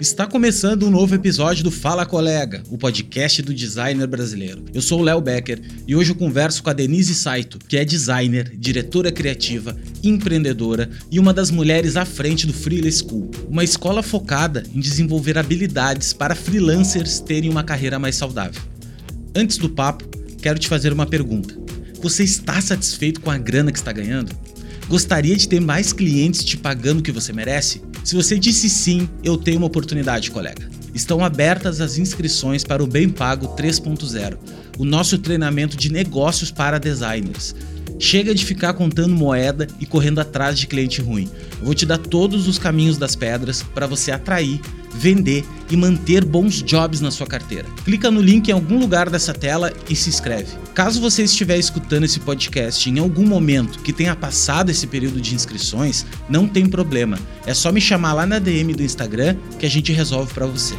Está começando um novo episódio do Fala Colega, o podcast do designer brasileiro. Eu sou o Léo Becker e hoje eu converso com a Denise Saito, que é designer, diretora criativa, empreendedora e uma das mulheres à frente do Freelance School, uma escola focada em desenvolver habilidades para freelancers terem uma carreira mais saudável. Antes do papo, quero te fazer uma pergunta. Você está satisfeito com a grana que está ganhando? Gostaria de ter mais clientes te pagando o que você merece? Se você disse sim, eu tenho uma oportunidade, colega. Estão abertas as inscrições para o Bem Pago 3.0, o nosso treinamento de negócios para designers. Chega de ficar contando moeda e correndo atrás de cliente ruim. Eu vou te dar todos os caminhos das pedras para você atrair, vender e manter bons jobs na sua carteira. Clica no link em algum lugar dessa tela e se inscreve. Caso você estiver escutando esse podcast em algum momento que tenha passado esse período de inscrições, não tem problema. É só me chamar lá na DM do Instagram que a gente resolve para você.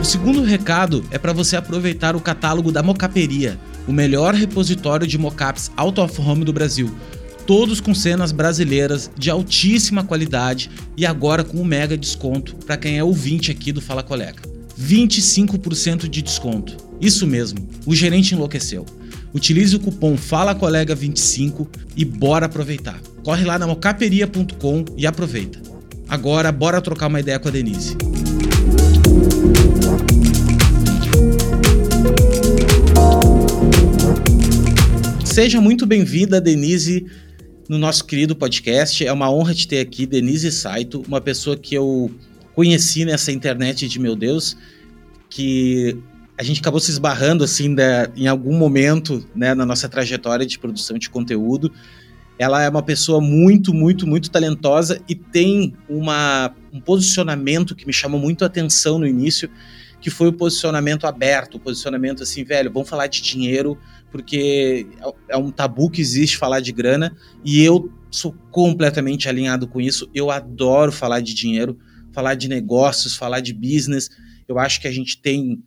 O segundo recado é para você aproveitar o catálogo da Mocaperia, o melhor repositório de mocaps out of home do Brasil. Todos com cenas brasileiras de altíssima qualidade e agora com um mega desconto para quem é ouvinte aqui do Fala Colega. 25% de desconto. Isso mesmo, o gerente enlouqueceu. Utilize o cupom FalaColega25 e bora aproveitar. Corre lá na mocaperia.com e aproveita. Agora, bora trocar uma ideia com a Denise. Seja muito bem-vinda, Denise, no nosso querido podcast. É uma honra te ter aqui, Denise Saito, uma pessoa que eu conheci nessa internet de meu Deus, que a gente acabou se esbarrando assim da, em algum momento né, na nossa trajetória de produção de conteúdo. Ela é uma pessoa muito, muito, muito talentosa e tem uma, um posicionamento que me chamou muito a atenção no início, que foi o posicionamento aberto, o posicionamento assim, velho, vamos falar de dinheiro, porque é, é um tabu que existe falar de grana e eu sou completamente alinhado com isso. Eu adoro falar de dinheiro, falar de negócios, falar de business. Eu acho que a gente tem,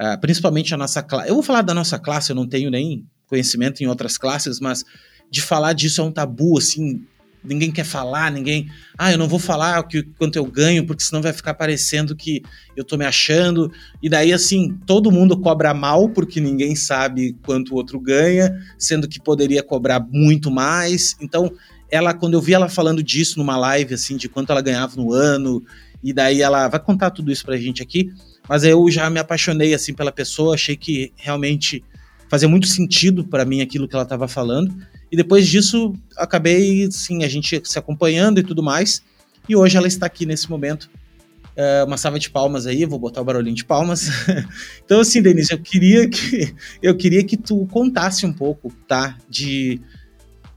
uh, principalmente a nossa classe. Eu vou falar da nossa classe, eu não tenho nem conhecimento em outras classes, mas de falar disso é um tabu, assim, ninguém quer falar, ninguém. Ah, eu não vou falar o que, quanto eu ganho, porque senão vai ficar parecendo que eu tô me achando. E daí, assim, todo mundo cobra mal, porque ninguém sabe quanto o outro ganha, sendo que poderia cobrar muito mais. Então, ela, quando eu vi ela falando disso numa live, assim, de quanto ela ganhava no ano, e daí ela vai contar tudo isso pra gente aqui. Mas eu já me apaixonei, assim, pela pessoa, achei que realmente fazia muito sentido para mim aquilo que ela estava falando. E depois disso, acabei, sim, a gente se acompanhando e tudo mais. E hoje ela está aqui nesse momento. É, uma salva de palmas aí, vou botar o barulhinho de palmas. então, assim, Denise, eu queria que eu queria que tu contasse um pouco, tá? De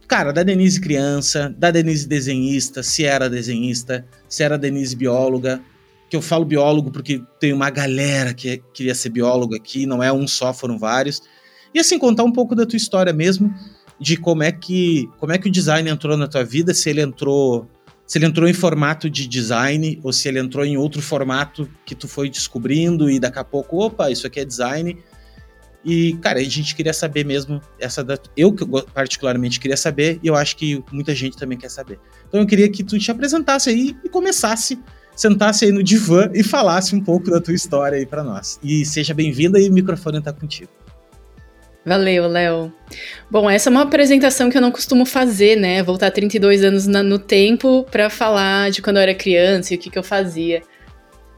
cara, da Denise criança, da Denise desenhista, se era desenhista, se era Denise bióloga. Que eu falo biólogo porque tem uma galera que queria ser biólogo aqui, não é um só, foram vários. E assim, contar um pouco da tua história mesmo, de como é que como é que o design entrou na tua vida, se ele entrou se ele entrou em formato de design ou se ele entrou em outro formato que tu foi descobrindo e daqui a pouco, opa, isso aqui é design. E, cara, a gente queria saber mesmo essa da, eu particularmente queria saber e eu acho que muita gente também quer saber. Então eu queria que tu te apresentasse aí e começasse, sentasse aí no divã e falasse um pouco da tua história aí para nós. E seja bem-vinda e o microfone está contigo. Valeu, Léo. Bom, essa é uma apresentação que eu não costumo fazer, né? Voltar 32 anos na, no tempo para falar de quando eu era criança e o que, que eu fazia.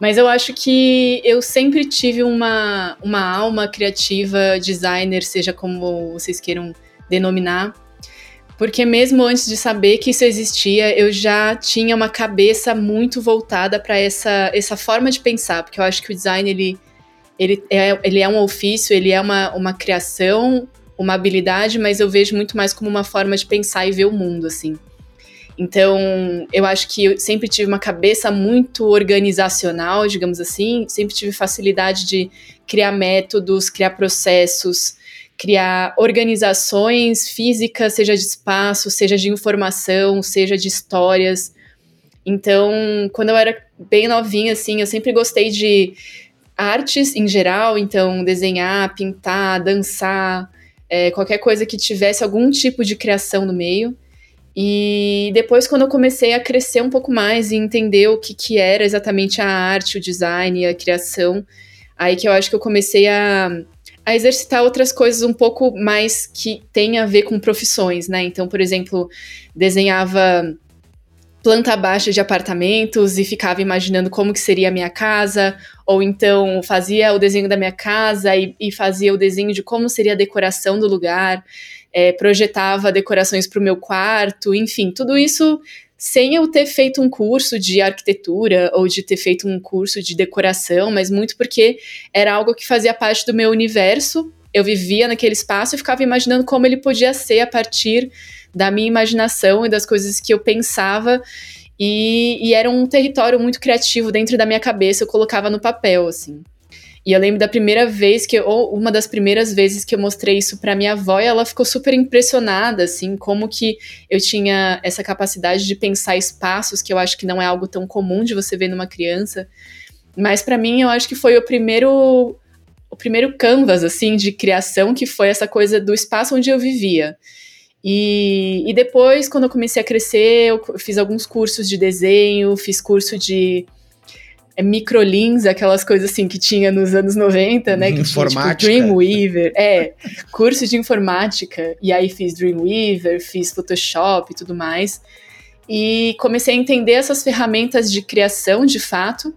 Mas eu acho que eu sempre tive uma, uma alma criativa, designer, seja como vocês queiram denominar. Porque mesmo antes de saber que isso existia, eu já tinha uma cabeça muito voltada para essa, essa forma de pensar. Porque eu acho que o design, ele ele é, ele é um ofício, ele é uma, uma criação, uma habilidade, mas eu vejo muito mais como uma forma de pensar e ver o mundo, assim. Então, eu acho que eu sempre tive uma cabeça muito organizacional, digamos assim, sempre tive facilidade de criar métodos, criar processos, criar organizações físicas, seja de espaço, seja de informação, seja de histórias. Então, quando eu era bem novinha, assim, eu sempre gostei de artes em geral, então desenhar, pintar, dançar, é, qualquer coisa que tivesse algum tipo de criação no meio. E depois, quando eu comecei a crescer um pouco mais e entender o que, que era exatamente a arte, o design, a criação, aí que eu acho que eu comecei a, a exercitar outras coisas um pouco mais que tem a ver com profissões, né? Então, por exemplo, desenhava planta baixa de apartamentos e ficava imaginando como que seria a minha casa, ou então fazia o desenho da minha casa e, e fazia o desenho de como seria a decoração do lugar, é, projetava decorações para o meu quarto, enfim, tudo isso sem eu ter feito um curso de arquitetura ou de ter feito um curso de decoração, mas muito porque era algo que fazia parte do meu universo. Eu vivia naquele espaço e ficava imaginando como ele podia ser a partir da minha imaginação e das coisas que eu pensava. E, e, era um território muito criativo dentro da minha cabeça, eu colocava no papel, assim. E eu lembro da primeira vez que, ou uma das primeiras vezes que eu mostrei isso para minha avó, e ela ficou super impressionada, assim, como que eu tinha essa capacidade de pensar espaços, que eu acho que não é algo tão comum de você ver numa criança. Mas para mim, eu acho que foi o primeiro o primeiro canvas assim de criação que foi essa coisa do espaço onde eu vivia. E, e depois, quando eu comecei a crescer, eu fiz alguns cursos de desenho, fiz curso de é, microlins, aquelas coisas assim que tinha nos anos 90, né? Que informática. Tinha, tipo, Dreamweaver. É, curso de informática. E aí fiz Dreamweaver, fiz Photoshop e tudo mais. E comecei a entender essas ferramentas de criação, de fato.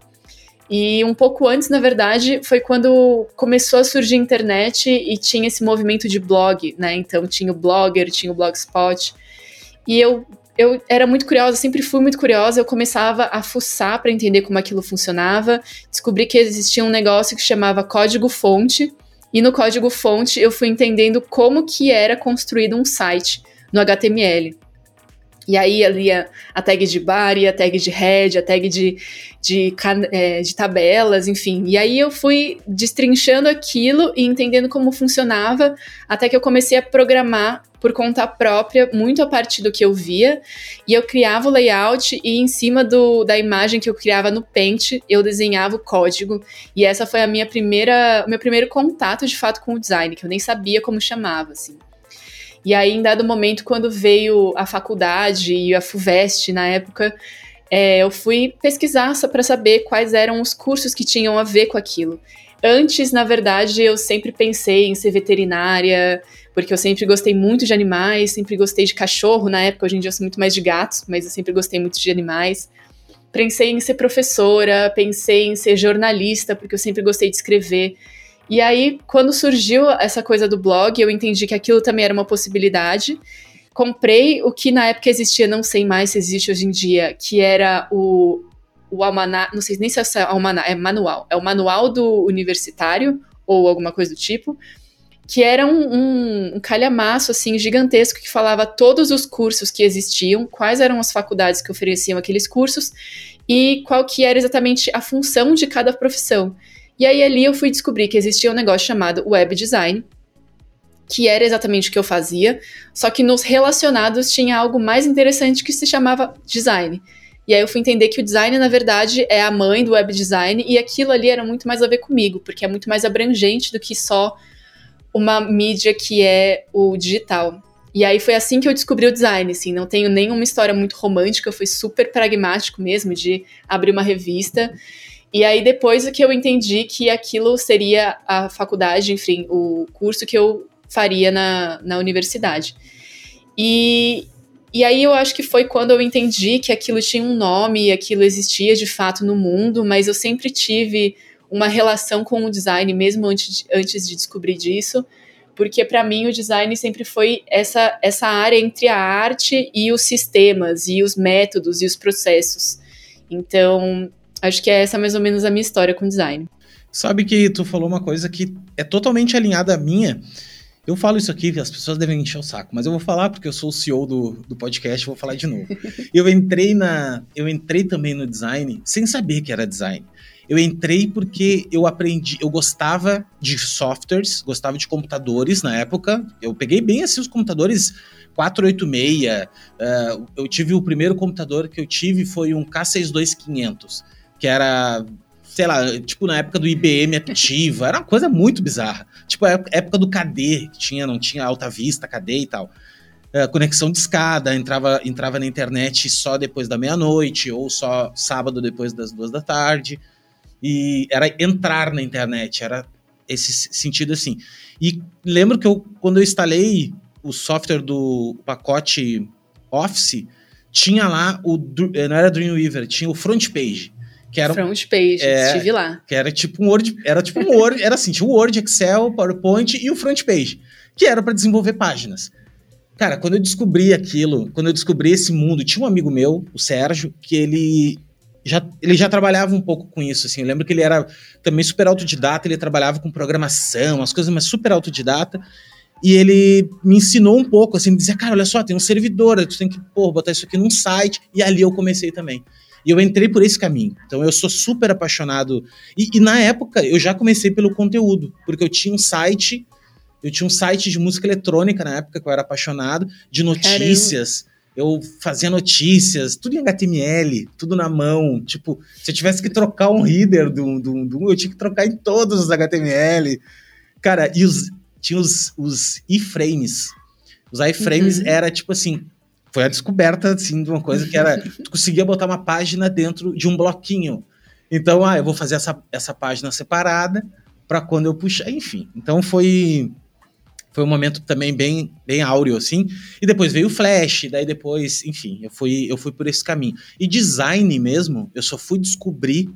E um pouco antes, na verdade, foi quando começou a surgir a internet e tinha esse movimento de blog, né? Então tinha o Blogger, tinha o Blogspot. E eu, eu era muito curiosa, sempre fui muito curiosa, eu começava a fuçar para entender como aquilo funcionava. Descobri que existia um negócio que chamava código-fonte. E no código-fonte eu fui entendendo como que era construído um site no HTML. E aí ali a, a tag de body, a tag de head, a tag de, de, é, de tabelas, enfim. E aí eu fui destrinchando aquilo e entendendo como funcionava, até que eu comecei a programar por conta própria, muito a partir do que eu via, e eu criava o layout e em cima do, da imagem que eu criava no Paint, eu desenhava o código, e essa foi a minha primeira, o meu primeiro contato de fato com o design, que eu nem sabia como chamava, assim. E aí, em dado momento, quando veio a faculdade e a FUVEST na época, é, eu fui pesquisar só para saber quais eram os cursos que tinham a ver com aquilo. Antes, na verdade, eu sempre pensei em ser veterinária, porque eu sempre gostei muito de animais, sempre gostei de cachorro na época, hoje em dia eu sou muito mais de gatos, mas eu sempre gostei muito de animais. Pensei em ser professora, pensei em ser jornalista, porque eu sempre gostei de escrever. E aí, quando surgiu essa coisa do blog, eu entendi que aquilo também era uma possibilidade. Comprei o que na época existia, não sei mais se existe hoje em dia, que era o, o almaná, não sei nem se é almaná, é manual, é o manual do universitário ou alguma coisa do tipo, que era um, um, um calhamaço assim gigantesco que falava todos os cursos que existiam, quais eram as faculdades que ofereciam aqueles cursos e qual que era exatamente a função de cada profissão. E aí ali eu fui descobrir que existia um negócio chamado web design, que era exatamente o que eu fazia, só que nos relacionados tinha algo mais interessante que se chamava design. E aí eu fui entender que o design, na verdade, é a mãe do web design, e aquilo ali era muito mais a ver comigo, porque é muito mais abrangente do que só uma mídia que é o digital. E aí foi assim que eu descobri o design, assim, não tenho nenhuma história muito romântica, foi super pragmático mesmo, de abrir uma revista e aí depois que eu entendi que aquilo seria a faculdade, enfim, o curso que eu faria na, na universidade. E, e aí eu acho que foi quando eu entendi que aquilo tinha um nome aquilo existia de fato no mundo, mas eu sempre tive uma relação com o design, mesmo antes de, antes de descobrir disso, porque para mim o design sempre foi essa, essa área entre a arte e os sistemas, e os métodos e os processos. Então, Acho que é essa mais ou menos a minha história com design. Sabe que tu falou uma coisa que é totalmente alinhada à minha. Eu falo isso aqui, as pessoas devem encher o saco, mas eu vou falar porque eu sou o CEO do, do podcast, vou falar de novo. eu entrei na, eu entrei também no design sem saber que era design. Eu entrei porque eu aprendi, eu gostava de softwares, gostava de computadores na época. Eu peguei bem assim os computadores 486. Uh, eu tive o primeiro computador que eu tive foi um K62500 que era sei lá, tipo na época do IBM Ativa, era uma coisa muito bizarra. Tipo, época do KD, que tinha, não tinha Alta Vista, KD e tal. Uh, conexão de escada, entrava, entrava na internet só depois da meia-noite, ou só sábado depois das duas da tarde. E era entrar na internet, era esse sentido assim. E lembro que eu, quando eu instalei o software do pacote Office, tinha lá o. Eh, não era Dreamweaver, tinha o front page. Que era, front page, é, estive lá. Que era tipo um Word. Era tipo um Word, era assim, tinha o Word, Excel, PowerPoint e o front page. Que era para desenvolver páginas. Cara, quando eu descobri aquilo, quando eu descobri esse mundo, tinha um amigo meu, o Sérgio, que ele já, ele já trabalhava um pouco com isso, assim. Eu lembro que ele era também super autodidata, ele trabalhava com programação, as coisas, mas super autodidata. E ele me ensinou um pouco, assim, dizia, cara, olha só, tem um servidor, tu tem que, pô, botar isso aqui num site. E ali eu comecei também. E eu entrei por esse caminho. Então eu sou super apaixonado. E, e, na época eu já comecei pelo conteúdo, porque eu tinha um site, eu tinha um site de música eletrônica na época que eu era apaixonado, de notícias. Caramba. Eu fazia notícias, tudo em HTML, tudo na mão. Tipo, se eu tivesse que trocar um header do, do, do eu tinha que trocar em todos os HTML. Cara, e os, tinha os, os iframes. Os iframes uhum. era tipo assim, foi a descoberta assim de uma coisa que era tu conseguia botar uma página dentro de um bloquinho. Então, ah, eu vou fazer essa, essa página separada para quando eu puxar, enfim. Então foi foi um momento também bem bem áureo assim. E depois veio o Flash, daí depois, enfim, eu fui eu fui por esse caminho. E design mesmo, eu só fui descobrir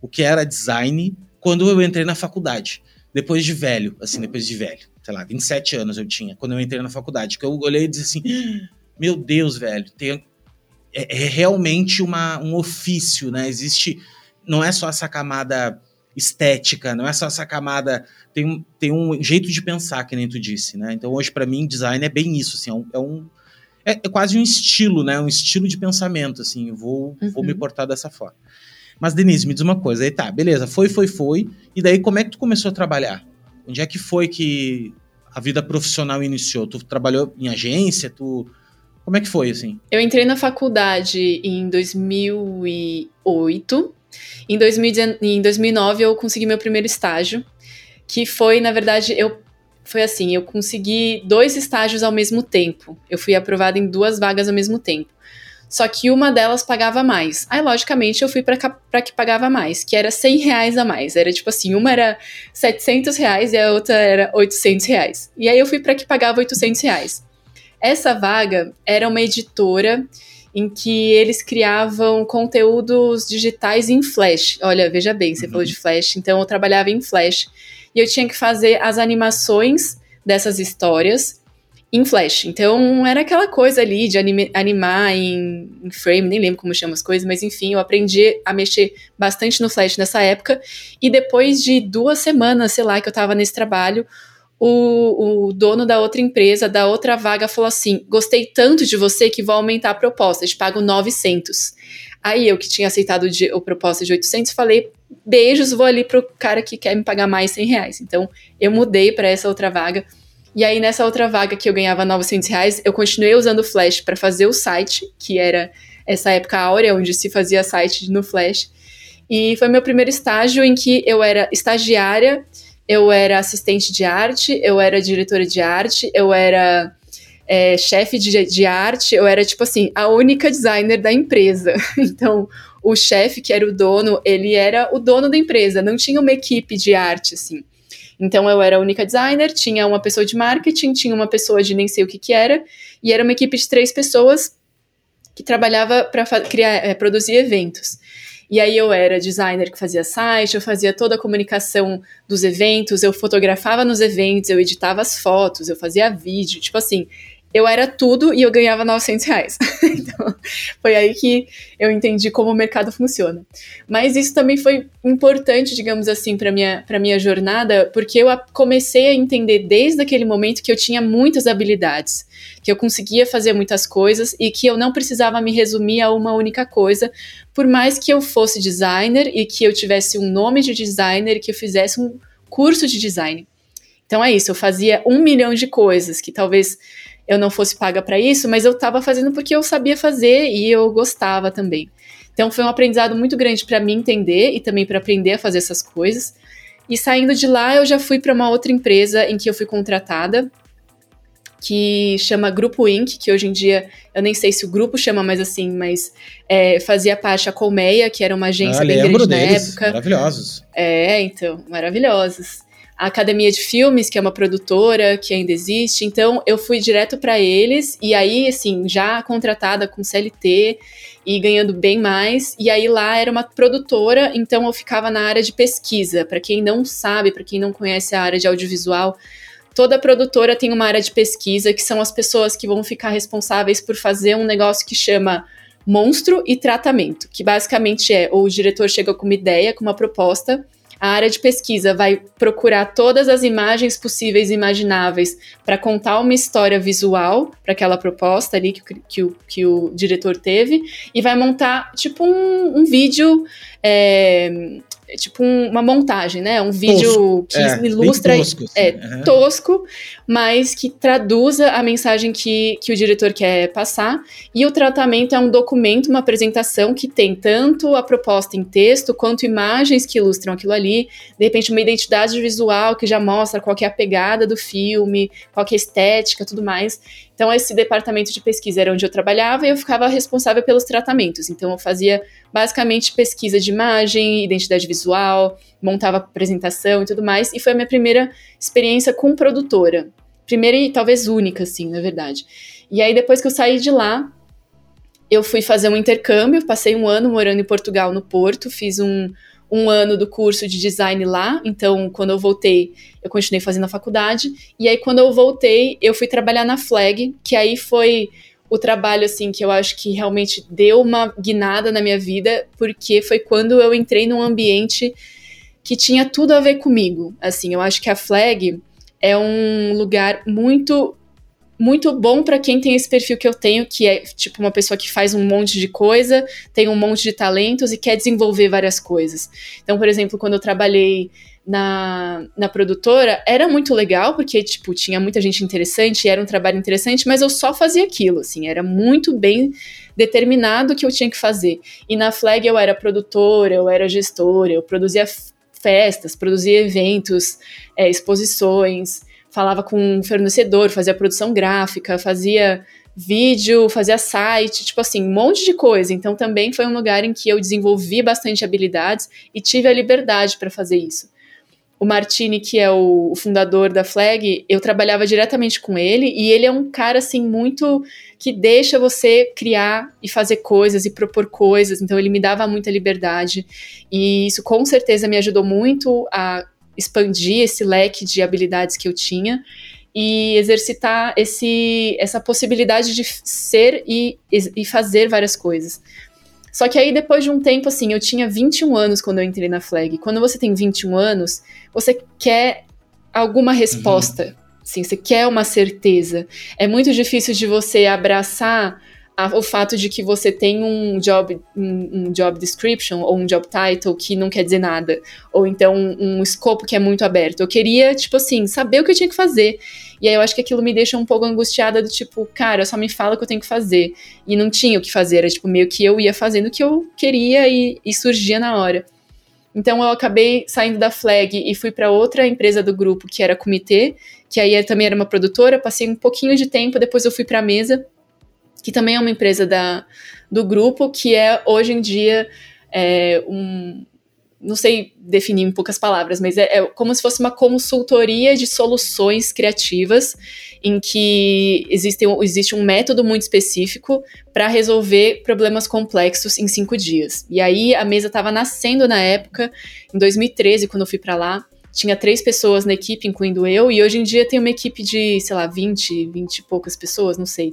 o que era design quando eu entrei na faculdade, depois de velho, assim, depois de velho sei lá, 27 anos eu tinha, quando eu entrei na faculdade, que eu olhei e disse assim, meu Deus, velho, tem, é, é, realmente uma, um ofício, né? Existe, não é só essa camada estética, não é só essa camada, tem, tem um jeito de pensar, que nem tu disse, né? Então hoje para mim design é bem isso, assim, é um, é, um é, é, quase um estilo, né? Um estilo de pensamento, assim, vou, uhum. vou me uhum. portar dessa forma. Mas Denise, me diz uma coisa, aí tá, beleza, foi, foi, foi, e daí como é que tu começou a trabalhar? Onde é que foi que a vida profissional iniciou? Tu trabalhou em agência? Tu como é que foi assim? Eu entrei na faculdade em 2008. Em, 2000, em 2009 eu consegui meu primeiro estágio, que foi, na verdade, eu foi assim, eu consegui dois estágios ao mesmo tempo. Eu fui aprovada em duas vagas ao mesmo tempo. Só que uma delas pagava mais. Aí, logicamente, eu fui para que pagava mais, que era 100 reais a mais. Era tipo assim, uma era 700 reais e a outra era 800 reais. E aí eu fui para que pagava 800 reais. Essa vaga era uma editora em que eles criavam conteúdos digitais em Flash. Olha, veja bem, você uhum. falou de Flash, então eu trabalhava em Flash. E eu tinha que fazer as animações dessas histórias em Flash. Então era aquela coisa ali de anime, animar em, em, frame, nem lembro como chama as coisas, mas enfim, eu aprendi a mexer bastante no Flash nessa época. E depois de duas semanas, sei lá, que eu tava nesse trabalho, o, o dono da outra empresa, da outra vaga, falou assim: Gostei tanto de você que vou aumentar a proposta, te pago 900. Aí eu, que tinha aceitado o, o proposta de 800, falei: Beijos, vou ali pro cara que quer me pagar mais 100 reais. Então eu mudei para essa outra vaga e aí, nessa outra vaga que eu ganhava 900 reais, eu continuei usando o Flash para fazer o site, que era essa época áurea, onde se fazia site no Flash. E foi meu primeiro estágio em que eu era estagiária, eu era assistente de arte, eu era diretora de arte, eu era é, chefe de, de arte, eu era, tipo assim, a única designer da empresa. Então, o chefe, que era o dono, ele era o dono da empresa, não tinha uma equipe de arte, assim. Então eu era a única designer, tinha uma pessoa de marketing, tinha uma pessoa de nem sei o que que era, e era uma equipe de três pessoas que trabalhava para criar, é, produzir eventos. E aí eu era designer que fazia site, eu fazia toda a comunicação dos eventos, eu fotografava nos eventos, eu editava as fotos, eu fazia vídeo, tipo assim, eu era tudo e eu ganhava 900 reais. então, foi aí que eu entendi como o mercado funciona. Mas isso também foi importante, digamos assim, para minha para minha jornada, porque eu comecei a entender desde aquele momento que eu tinha muitas habilidades, que eu conseguia fazer muitas coisas e que eu não precisava me resumir a uma única coisa, por mais que eu fosse designer e que eu tivesse um nome de designer, que eu fizesse um curso de design. Então é isso, eu fazia um milhão de coisas que talvez eu não fosse paga para isso, mas eu estava fazendo porque eu sabia fazer e eu gostava também. Então foi um aprendizado muito grande para mim entender e também para aprender a fazer essas coisas. E saindo de lá, eu já fui para uma outra empresa em que eu fui contratada, que chama Grupo Inc., que hoje em dia, eu nem sei se o grupo chama mais assim, mas é, fazia parte a Colmeia, que era uma agência ah, bem grande deles, na época. Maravilhosos. É, então, maravilhosos a Academia de Filmes, que é uma produtora que ainda existe. Então, eu fui direto para eles e aí, assim, já contratada com CLT e ganhando bem mais. E aí lá era uma produtora, então eu ficava na área de pesquisa. Para quem não sabe, para quem não conhece a área de audiovisual, toda produtora tem uma área de pesquisa que são as pessoas que vão ficar responsáveis por fazer um negócio que chama monstro e tratamento, que basicamente é ou o diretor chega com uma ideia, com uma proposta, a área de pesquisa vai procurar todas as imagens possíveis e imagináveis para contar uma história visual para aquela proposta ali que, que, o, que o diretor teve e vai montar tipo um, um vídeo é, é tipo um, uma montagem, né? Um vídeo tosco. que é, ilustra. Tosco, assim. É uhum. tosco, mas que traduza a mensagem que, que o diretor quer passar. E o tratamento é um documento, uma apresentação que tem tanto a proposta em texto quanto imagens que ilustram aquilo ali. De repente, uma identidade visual que já mostra qual é a pegada do filme, qual é a estética, tudo mais. Então, esse departamento de pesquisa era onde eu trabalhava e eu ficava responsável pelos tratamentos. Então, eu fazia basicamente pesquisa de imagem, identidade visual, montava apresentação e tudo mais. E foi a minha primeira experiência com produtora. Primeira e talvez única, assim, na verdade. E aí, depois que eu saí de lá, eu fui fazer um intercâmbio, passei um ano morando em Portugal, no Porto, fiz um, um ano do curso de design lá. Então, quando eu voltei, eu continuei fazendo a faculdade. E aí, quando eu voltei, eu fui trabalhar na Flag, que aí foi o trabalho, assim, que eu acho que realmente deu uma guinada na minha vida, porque foi quando eu entrei num ambiente que tinha tudo a ver comigo. Assim, eu acho que a Flag é um lugar muito muito bom para quem tem esse perfil que eu tenho, que é tipo uma pessoa que faz um monte de coisa, tem um monte de talentos e quer desenvolver várias coisas. Então, por exemplo, quando eu trabalhei na, na produtora, era muito legal, porque, tipo, tinha muita gente interessante, era um trabalho interessante, mas eu só fazia aquilo, assim, era muito bem determinado o que eu tinha que fazer. E na Flag eu era produtora, eu era gestora, eu produzia festas, produzia eventos, é, exposições, falava com o fornecedor, fazia produção gráfica, fazia vídeo, fazia site, tipo assim, um monte de coisa. Então também foi um lugar em que eu desenvolvi bastante habilidades e tive a liberdade para fazer isso. O Martini, que é o, fundador da Flag, eu trabalhava diretamente com ele e ele é um cara assim muito que deixa você criar e fazer coisas e propor coisas. Então ele me dava muita liberdade e isso com certeza me ajudou muito a expandir esse leque de habilidades que eu tinha e exercitar esse, essa possibilidade de ser e, e fazer várias coisas. Só que aí, depois de um tempo, assim, eu tinha 21 anos quando eu entrei na Flag. Quando você tem 21 anos, você quer alguma resposta. Uhum. Assim, você quer uma certeza. É muito difícil de você abraçar a, o fato de que você tem um job, um, um, job description ou um job title que não quer dizer nada, ou então um, um escopo que é muito aberto. Eu queria, tipo assim, saber o que eu tinha que fazer. E aí eu acho que aquilo me deixa um pouco angustiada do tipo, cara, só me fala o que eu tenho que fazer. E não tinha o que fazer, era tipo meio que eu ia fazendo o que eu queria e, e surgia na hora. Então eu acabei saindo da Flag e fui para outra empresa do grupo, que era Comitê, que aí também era uma produtora, passei um pouquinho de tempo, depois eu fui para a Mesa, que também é uma empresa da, do grupo, que é hoje em dia é, um. Não sei definir em poucas palavras, mas é, é como se fosse uma consultoria de soluções criativas, em que existe, existe um método muito específico para resolver problemas complexos em cinco dias. E aí a mesa estava nascendo na época, em 2013, quando eu fui para lá tinha três pessoas na equipe, incluindo eu, e hoje em dia tem uma equipe de, sei lá, 20, 20 e poucas pessoas, não sei.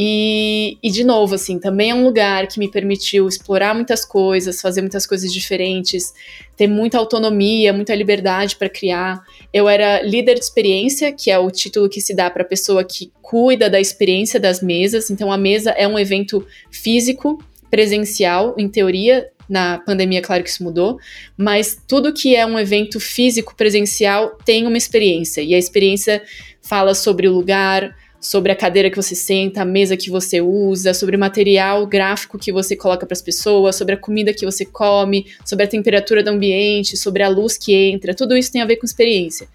E, e, de novo, assim, também é um lugar que me permitiu explorar muitas coisas, fazer muitas coisas diferentes, ter muita autonomia, muita liberdade para criar. Eu era líder de experiência, que é o título que se dá para a pessoa que cuida da experiência das mesas. Então, a mesa é um evento físico, presencial, em teoria. Na pandemia, claro que isso mudou, mas tudo que é um evento físico, presencial, tem uma experiência. E a experiência fala sobre o lugar, sobre a cadeira que você senta, a mesa que você usa, sobre o material gráfico que você coloca para as pessoas, sobre a comida que você come, sobre a temperatura do ambiente, sobre a luz que entra, tudo isso tem a ver com experiência.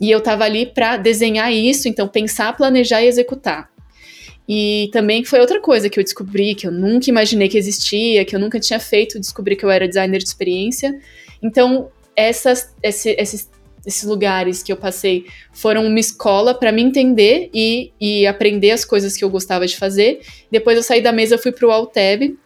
E eu estava ali para desenhar isso, então pensar, planejar e executar. E também foi outra coisa que eu descobri, que eu nunca imaginei que existia, que eu nunca tinha feito, descobri que eu era designer de experiência. Então, essas, esse, esses, esses lugares que eu passei foram uma escola para me entender e, e aprender as coisas que eu gostava de fazer. Depois eu saí da mesa, fui para o Alteb,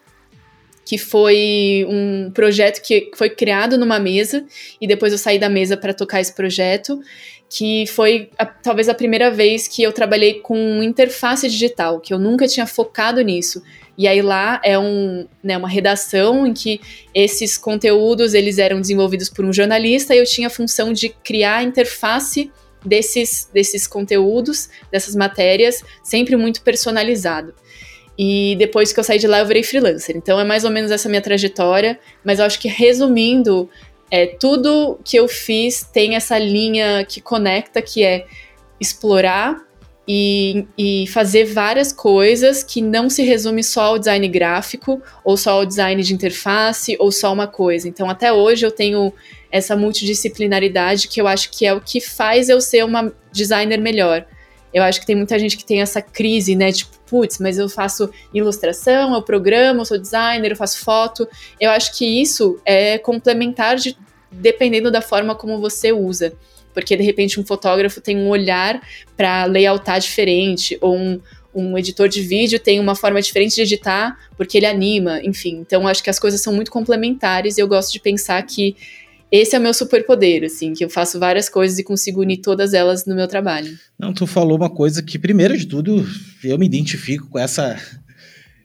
que foi um projeto que foi criado numa mesa, e depois eu saí da mesa para tocar esse projeto que foi a, talvez a primeira vez que eu trabalhei com interface digital, que eu nunca tinha focado nisso. E aí lá é um, né, uma redação em que esses conteúdos eles eram desenvolvidos por um jornalista e eu tinha a função de criar a interface desses, desses conteúdos, dessas matérias, sempre muito personalizado. E depois que eu saí de lá, eu virei freelancer. Então é mais ou menos essa minha trajetória, mas eu acho que resumindo, é, tudo que eu fiz tem essa linha que conecta, que é explorar e, e, fazer várias coisas que não se resume só ao design gráfico, ou só ao design de interface, ou só uma coisa. Então, até hoje eu tenho essa multidisciplinaridade que eu acho que é o que faz eu ser uma designer melhor. Eu acho que tem muita gente que tem essa crise, né? Tipo, putz, mas eu faço ilustração, eu programo, eu sou designer, eu faço foto. Eu acho que isso é complementar de, dependendo da forma como você usa. Porque de repente um fotógrafo tem um olhar para layoutar diferente, ou um, um editor de vídeo tem uma forma diferente de editar porque ele anima, enfim. Então acho que as coisas são muito complementares e eu gosto de pensar que esse é o meu superpoder, assim, que eu faço várias coisas e consigo unir todas elas no meu trabalho. Não, tu falou uma coisa que, primeiro de tudo, eu me identifico com essa.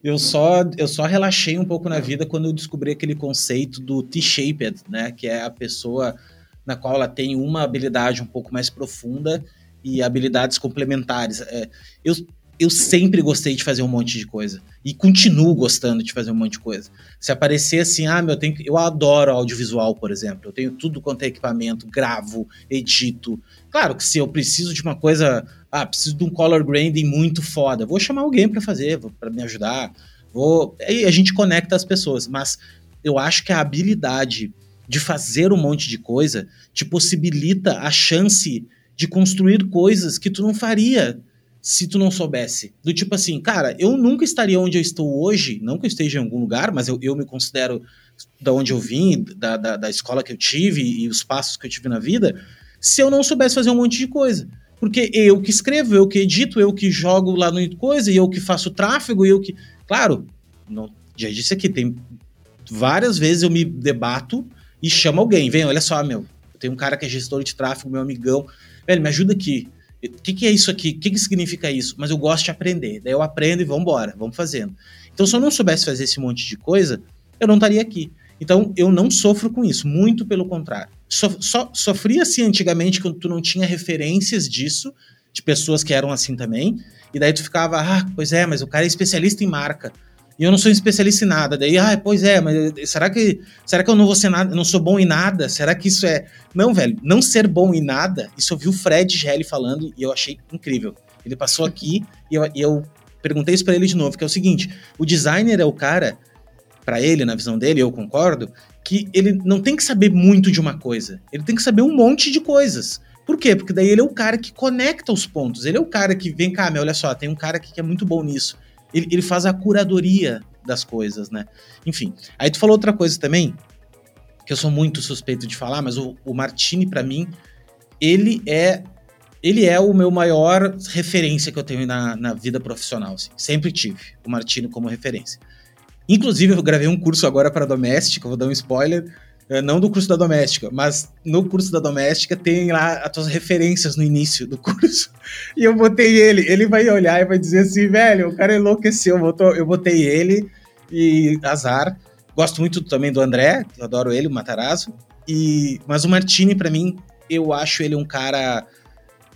Eu só, eu só relaxei um pouco na vida quando eu descobri aquele conceito do T-shaped, né? Que é a pessoa na qual ela tem uma habilidade um pouco mais profunda e habilidades complementares. É, eu, eu sempre gostei de fazer um monte de coisa. E continuo gostando de fazer um monte de coisa. Se aparecer assim, ah, meu, eu, tenho, eu adoro audiovisual, por exemplo. Eu tenho tudo quanto é equipamento, gravo, edito. Claro que se eu preciso de uma coisa, ah, preciso de um color grading muito foda, vou chamar alguém para fazer, para me ajudar. Vou, aí a gente conecta as pessoas, mas eu acho que a habilidade de fazer um monte de coisa te possibilita a chance de construir coisas que tu não faria se tu não soubesse. Do tipo assim, cara, eu nunca estaria onde eu estou hoje, não que eu esteja em algum lugar, mas eu, eu me considero da onde eu vim, da, da, da escola que eu tive e os passos que eu tive na vida, se eu não soubesse fazer um monte de coisa. Porque eu que escrevo, eu que edito, eu que jogo lá no coisa, e eu que faço tráfego, e eu que. Claro, não, já disse aqui, tem várias vezes eu me debato e chamo alguém. Vem, olha só, meu. Tem um cara que é gestor de tráfego, meu amigão. Velho, me ajuda aqui. O que, que, é isso aqui? O que, que significa isso? Mas eu gosto de aprender. Daí eu aprendo e vamos embora, vamos fazendo. Então, se eu não soubesse fazer esse monte de coisa, eu não estaria aqui. Então, eu não sofro com isso, muito pelo contrário. So, so, sofria assim antigamente quando tu não tinha referências disso, de pessoas que eram assim também, e daí tu ficava, ah, pois é, mas o cara é especialista em marca e eu não sou especialista em nada. Daí, ah, pois é, mas será que será que eu não vou ser nada, não sou bom em nada? Será que isso é Não, velho, não ser bom em nada. Isso eu vi o Fred Gelli falando e eu achei incrível. Ele passou aqui e eu, e eu perguntei isso para ele de novo, que é o seguinte: o designer é o cara para ele, na visão dele, eu concordo, que ele não tem que saber muito de uma coisa. Ele tem que saber um monte de coisas. Por quê? Porque daí ele é o cara que conecta os pontos. Ele é o cara que vem cá, meu, olha só, tem um cara aqui que é muito bom nisso ele, ele faz a curadoria das coisas, né? Enfim. Aí tu falou outra coisa também, que eu sou muito suspeito de falar, mas o, o Martini, para mim, ele é ele é o meu maior referência que eu tenho na, na vida profissional. Assim. Sempre tive o Martini como referência. Inclusive, eu gravei um curso agora para doméstica, vou dar um spoiler, não do curso da doméstica, mas no curso da doméstica tem lá as tuas referências no início do curso. E eu botei ele, ele vai olhar e vai dizer assim, velho, o cara enlouqueceu, eu botei ele e azar. Gosto muito também do André, adoro ele, o Matarazzo. E, mas o Martini, para mim, eu acho ele um cara.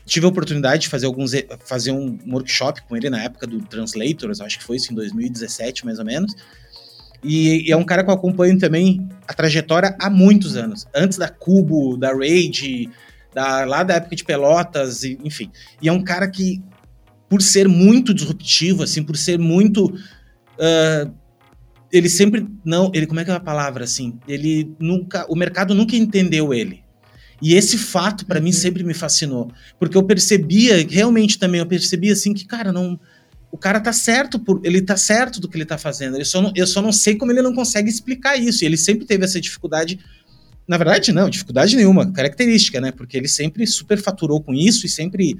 Tive a oportunidade de fazer alguns fazer um workshop com ele na época do Translators, acho que foi isso em 2017 mais ou menos. E, é um cara que eu acompanho também a trajetória há muitos anos. Antes da Cubo, da Raid, da, lá da época de Pelotas, e, enfim. E é um cara que por ser muito disruptivo, assim, por ser muito. Uh, ele sempre. Não, ele. Como é que é a palavra, assim? Ele nunca. O mercado nunca entendeu ele. E esse fato, para uhum. mim, sempre me fascinou. Porque eu percebia, realmente também, eu percebia assim que, cara, não. O cara tá certo, por, ele tá certo do que ele tá fazendo. Ele só não, eu só não sei como ele não consegue explicar isso. E ele sempre teve essa dificuldade. Na verdade, não, dificuldade nenhuma, característica, né? Porque ele sempre superfaturou com isso e sempre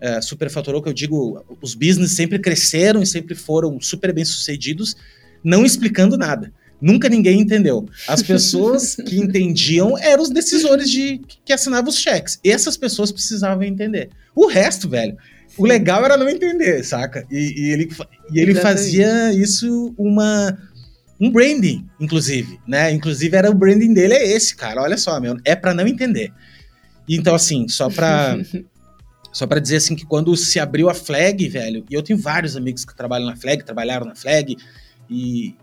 é, superfaturou, que eu digo, os business sempre cresceram e sempre foram super bem sucedidos, não explicando nada. Nunca ninguém entendeu. As pessoas que entendiam eram os decisores de que assinavam os cheques. Essas pessoas precisavam entender. O resto, velho, o legal era não entender, saca? E, e ele, e ele fazia isso uma um branding, inclusive, né? Inclusive era o branding dele é esse, cara. Olha só, meu, é para não entender. Então assim, só para Só para dizer assim que quando se abriu a Flag, velho, e eu tenho vários amigos que trabalham na Flag, trabalharam na Flag, e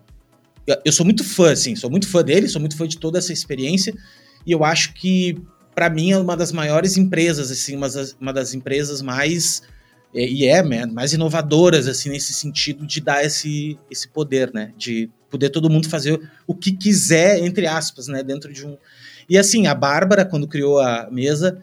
eu sou muito fã, assim, sou muito fã dele, sou muito fã de toda essa experiência, e eu acho que para mim é uma das maiores empresas, assim, uma das, uma das empresas mais e é man, mais inovadoras assim nesse sentido de dar esse, esse poder, né, de poder todo mundo fazer o que quiser entre aspas, né, dentro de um e assim a Bárbara quando criou a mesa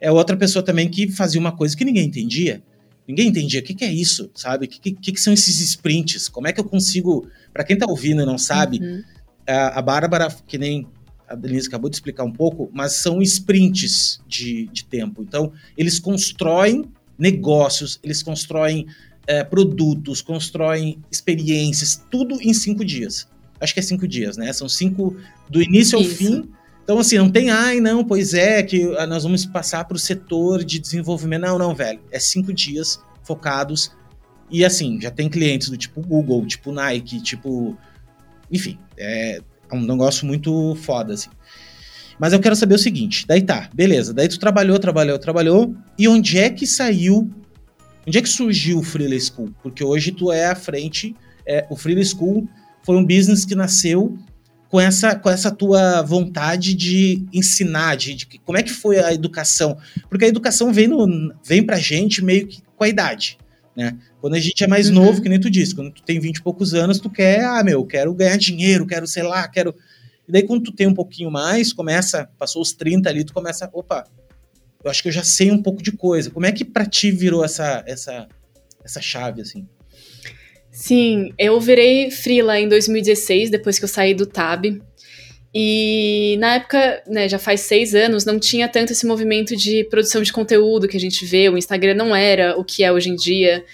é outra pessoa também que fazia uma coisa que ninguém entendia. Ninguém entendia o que, que é isso, sabe? O que, que, que, são esses sprints? Como é que eu consigo. Para quem tá ouvindo e não sabe, uhum. a, a Bárbara, que nem a Denise acabou de explicar um pouco, mas são sprints de, de tempo. Então, eles constroem negócios, eles constroem é, produtos, constroem experiências, tudo em cinco dias. Acho que é cinco dias, né? São cinco do início ao Isso. fim então, assim, não tem, ai, não, pois é, que ah, nós vamos passar para o setor de desenvolvimento. Não, não, velho. É cinco dias focados. E, assim, já tem clientes do tipo Google, tipo Nike, tipo. Enfim, é um negócio muito foda, assim. Mas eu quero saber o seguinte: daí tá, beleza. Daí tu trabalhou, trabalhou, trabalhou. E onde é que saiu. Onde é que surgiu o Freela School? Porque hoje tu é à frente. É, o Freela School foi um business que nasceu com essa, com essa tua vontade de ensinar, de, de, como é que foi a educação. Porque a educação vem, no, vem pra gente meio que com a idade, né? Quando a gente é mais uhum. novo, que nem tu disse, quando tu tem 20 e poucos anos, tu quer, ah, meu, quero ganhar dinheiro, quero, sei lá, quero... E daí quando tu tem um pouquinho mais, começa, passou os 30 ali, tu começa, opa, eu acho que eu já sei um pouco de coisa. Como é que pra ti virou essa, essa, essa chave, assim? Sim, eu virei freela em 2016, depois que eu saí do Tab. E na época, né, já faz seis anos, não tinha tanto esse movimento de produção de conteúdo que a gente vê. O Instagram não era o que é hoje em dia.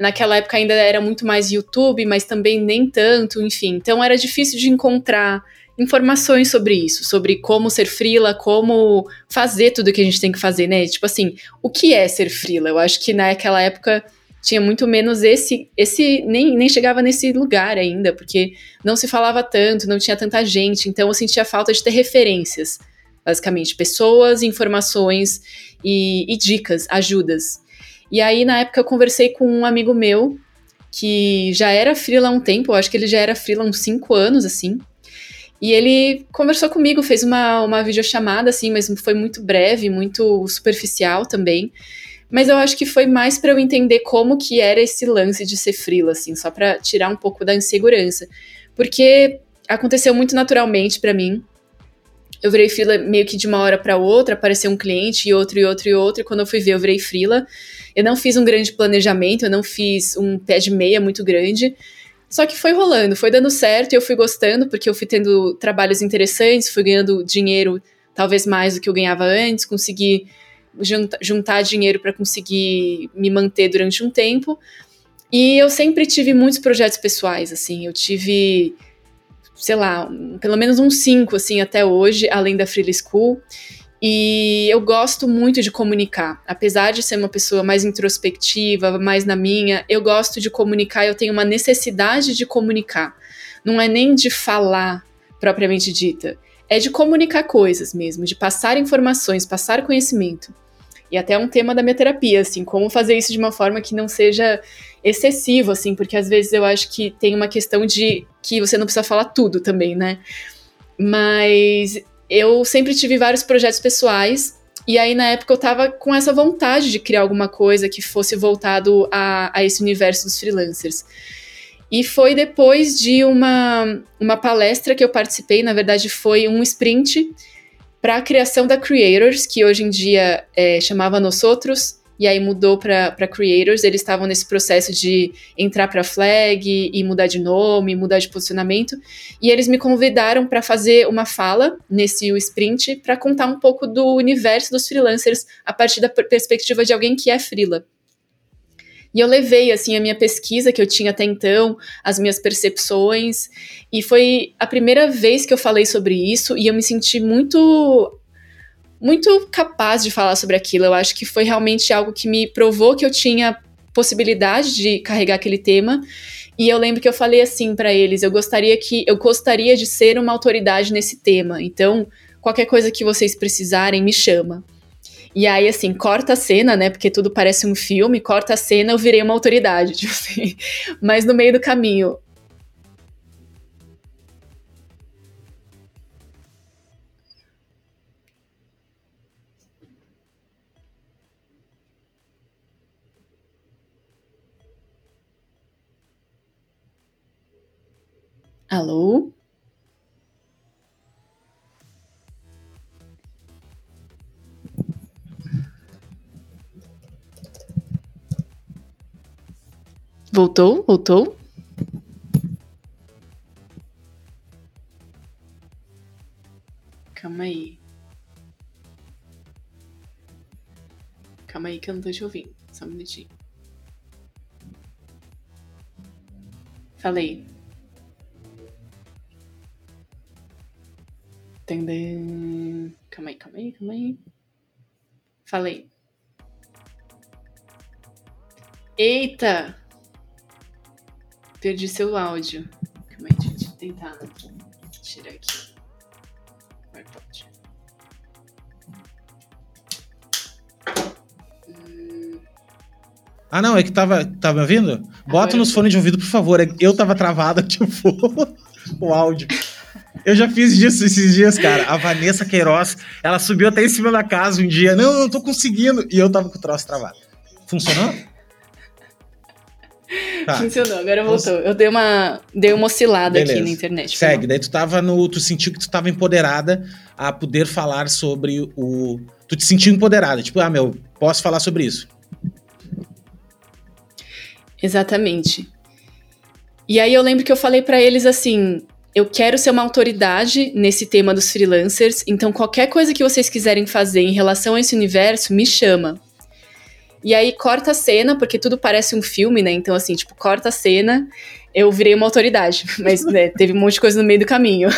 Naquela época ainda era muito mais YouTube, mas também nem tanto, enfim. Então era difícil de encontrar informações sobre isso, sobre como ser frila, como fazer tudo que a gente tem que fazer, né? Tipo assim, o que é ser frila? Eu acho que naquela época tinha muito menos esse, esse nem, nem chegava nesse lugar ainda, porque não se falava tanto, não tinha tanta gente, então eu sentia falta de ter referências, basicamente, pessoas, informações e, e dicas, ajudas. E aí, na época, eu conversei com um amigo meu, que já era freela há um tempo, eu acho que ele já era freela há uns 5 anos, assim, e ele conversou comigo, fez uma, uma videochamada, assim, mas foi muito breve, muito superficial também. Mas eu acho que foi mais para eu entender como que era esse lance de ser frila, assim, só para tirar um pouco da insegurança. Porque aconteceu muito naturalmente para mim. Eu virei frila meio que de uma hora para outra, apareceu um cliente e outro e outro e outro, e quando eu fui ver, eu virei frila. Eu não fiz um grande planejamento, eu não fiz um pé de meia muito grande. Só que foi rolando, foi dando certo e eu fui gostando, porque eu fui tendo trabalhos interessantes, fui ganhando dinheiro, talvez mais do que eu ganhava antes, consegui juntar dinheiro para conseguir me manter durante um tempo. E eu sempre tive muitos projetos pessoais, assim, eu tive, sei lá, pelo menos uns cinco, assim, até hoje, além da Freely School. E eu gosto muito de comunicar. Apesar de ser uma pessoa mais introspectiva, mais na minha, eu gosto de comunicar, eu tenho uma necessidade de comunicar. Não é nem de falar propriamente dita, é de comunicar coisas mesmo, de passar informações, passar conhecimento. E até é um tema da minha terapia, assim, como fazer isso de uma forma que não seja excessivo, assim, porque às vezes eu acho que tem uma questão de que você não precisa falar tudo também, né? Mas eu sempre tive vários projetos pessoais E aí, na época, eu tava com essa vontade de criar alguma coisa que fosse voltado a, a esse universo dos freelancers. E foi depois de uma, uma palestra que eu participei, na verdade, foi um sprint para a criação da Creators, que hoje em dia é, chamava Nós Outros, e aí mudou para Creators. Eles estavam nesse processo de entrar para Flag e mudar de nome, mudar de posicionamento. E eles me convidaram para fazer uma fala nesse sprint para contar um pouco do universo dos freelancers a partir da perspectiva de alguém que é freela. E eu levei, assim, a minha pesquisa que eu tinha até então, as minhas percepções, e foi a primeira vez que eu falei sobre isso, e eu me senti muito muito capaz de falar sobre aquilo. Eu acho que foi realmente algo que me provou que eu tinha possibilidade de carregar aquele tema. E eu lembro que eu falei assim para eles, eu gostaria que eu gostaria de ser uma autoridade nesse tema. Então, qualquer coisa que vocês precisarem, me chama. E aí, assim, corta a cena, né? Porque tudo parece um filme, corta a cena, eu virei uma autoridade, tipo assim. Mas no meio do caminho. Alô? Voltou? Voltou? Calma aí. Calma aí que eu não tô te ouvindo. Só um minutinho. Falei. Calma aí, calma aí, calma aí. Falei. Eita! Perdi seu áudio. Calma aí, deixa eu tentar tirar aqui. Hum. Ah, não, é que tava. Tá me ouvindo? Bota Agora nos fones de ouvido, por favor. É eu tava travado, tipo, o áudio. Eu já fiz isso esses dias, cara. A Vanessa Queiroz, ela subiu até em cima da casa um dia. Não, não tô conseguindo. E eu tava com o troço travado. Funcionou? Tá. Funcionou, agora voltou. Eu dei uma, dei uma oscilada Beleza. aqui na internet. Segue, daí tu tava no. Tu sentiu que tu tava empoderada a poder falar sobre o. Tu te sentiu empoderada, tipo, ah, meu, posso falar sobre isso. Exatamente. E aí eu lembro que eu falei para eles assim: eu quero ser uma autoridade nesse tema dos freelancers, então qualquer coisa que vocês quiserem fazer em relação a esse universo, me chama. E aí corta a cena, porque tudo parece um filme, né? Então, assim, tipo, corta a cena, eu virei uma autoridade. Mas né, teve um monte de coisa no meio do caminho.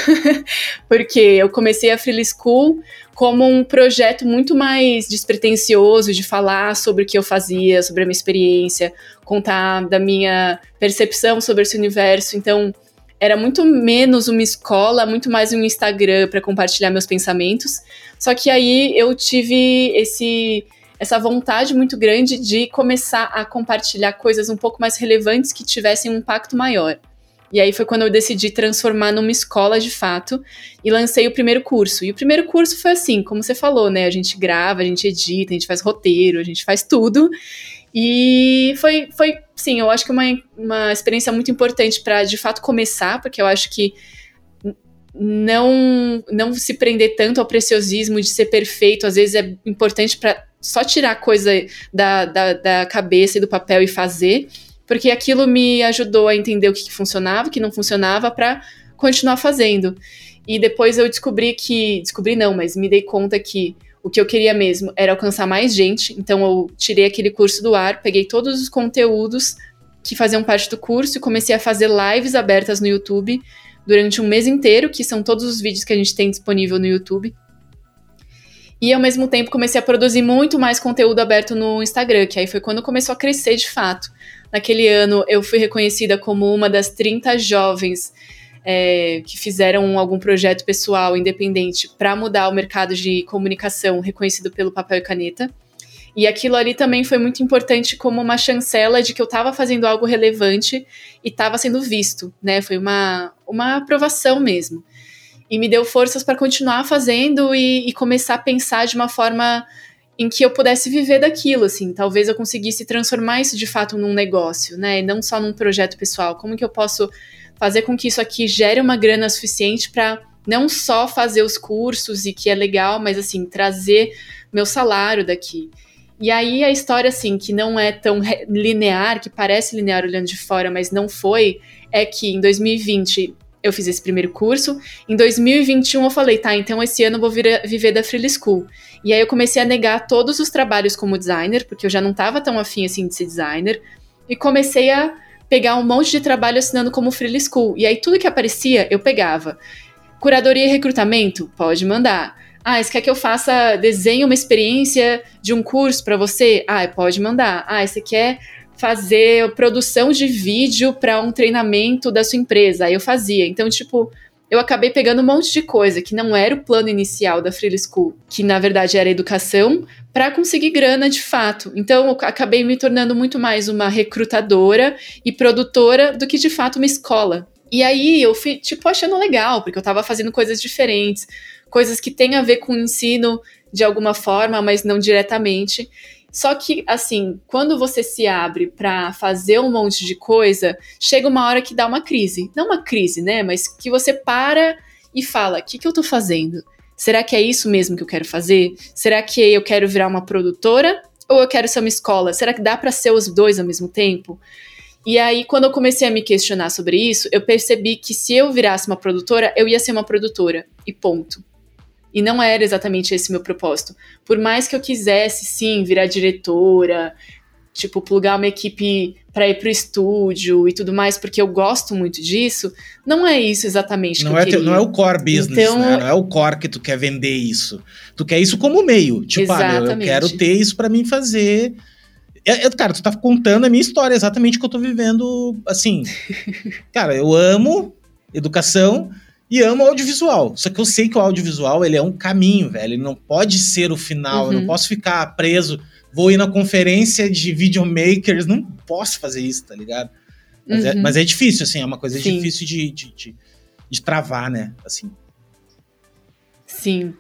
porque eu comecei a Freely School como um projeto muito mais despretensioso de falar sobre o que eu fazia, sobre a minha experiência, contar da minha percepção sobre esse universo. Então, era muito menos uma escola, muito mais um Instagram para compartilhar meus pensamentos. Só que aí eu tive esse essa vontade muito grande de começar a compartilhar coisas um pouco mais relevantes que tivessem um impacto maior. E aí foi quando eu decidi transformar numa escola de fato e lancei o primeiro curso. E o primeiro curso foi assim, como você falou, né? A gente grava, a gente edita, a gente faz roteiro, a gente faz tudo. E foi, foi sim, eu acho que uma, uma experiência muito importante para de fato começar, porque eu acho que não não se prender tanto ao preciosismo de ser perfeito, às vezes é importante para só tirar coisa da, da, da cabeça e do papel e fazer, porque aquilo me ajudou a entender o que, que funcionava, o que não funcionava, para continuar fazendo. E depois eu descobri que. Descobri não, mas me dei conta que o que eu queria mesmo era alcançar mais gente. Então eu tirei aquele curso do ar, peguei todos os conteúdos que faziam parte do curso e comecei a fazer lives abertas no YouTube durante um mês inteiro, que são todos os vídeos que a gente tem disponível no YouTube. E ao mesmo tempo comecei a produzir muito mais conteúdo aberto no Instagram, que aí foi quando começou a crescer de fato. Naquele ano eu fui reconhecida como uma das 30 jovens é, que fizeram algum projeto pessoal independente para mudar o mercado de comunicação reconhecido pelo papel e caneta. E aquilo ali também foi muito importante como uma chancela de que eu estava fazendo algo relevante e estava sendo visto, né? Foi uma, uma aprovação mesmo. e me deu forças para continuar fazendo e, e, começar a pensar de uma forma em que eu pudesse viver daquilo, assim, talvez eu conseguisse transformar isso de fato num negócio, né, e não só num projeto pessoal. Como que eu posso fazer com que isso aqui gere uma grana suficiente para não só fazer os cursos e que é legal, mas assim, trazer meu salário daqui. E aí a história, assim, que não é tão linear, que parece linear olhando de fora, mas não foi, é que em 2020 eu fiz esse primeiro curso. Em 2021 eu falei, tá, então esse ano eu vou vir, viver da Free School. E aí eu comecei a negar todos os trabalhos como designer, porque eu já não estava tão afim assim de ser designer, e comecei a pegar um monte de trabalho assinando como Free School. E aí tudo que aparecia, eu pegava. Curadoria e recrutamento? Pode mandar. Ah, você quer que eu faça desenho uma experiência de um curso para você? Ah, pode mandar. Ah, você quer fazer produção de vídeo para um treinamento da sua empresa? Aí eu fazia. Então, tipo, eu acabei pegando um monte de coisa que não era o plano inicial da Free School, que na verdade era educação, para conseguir grana de fato. Então, eu acabei me tornando muito mais uma recrutadora e produtora do que de fato uma escola. E aí eu fui, tipo, achando legal, porque eu estava fazendo coisas diferentes coisas que têm a ver com o ensino de alguma forma, mas não diretamente. Só que, assim, quando você se abre para fazer um monte de coisa, chega uma hora que dá uma crise. Não uma crise, né? Mas que você para e fala: o que, que eu tô fazendo? Será que é isso mesmo que eu quero fazer? Será que eu quero virar uma produtora ou eu quero ser uma escola? Será que dá para ser os dois ao mesmo tempo? E aí, quando eu comecei a me questionar sobre isso, eu percebi que se eu virasse uma produtora, eu ia ser uma produtora. E ponto. E não era exatamente esse meu propósito. Por mais que eu quisesse, sim, virar diretora, tipo, plugar uma equipe para ir pro estúdio e tudo mais, porque eu gosto muito disso, não é isso exatamente não que é eu queria. Não é o core business, então, né? Não é o core que tu quer vender isso. Tu quer isso como meio. Tipo, exatamente. ah, eu quero ter isso para mim fazer... É, é, cara, tu tá contando a minha história, exatamente o que eu tô vivendo, assim... cara, eu amo educação e amo audiovisual. Só que eu sei que o audiovisual ele é um caminho, velho. Ele não pode ser o final. Uhum. Eu não uhum. posso ficar preso. Vou ir na conferência de videomakers. Não posso fazer isso, tá ligado? Mas, é, uhum. é, mas é, difícil, assim. É uma coisa Sim. difícil de, de, de, de travar, né? Assim. Sim.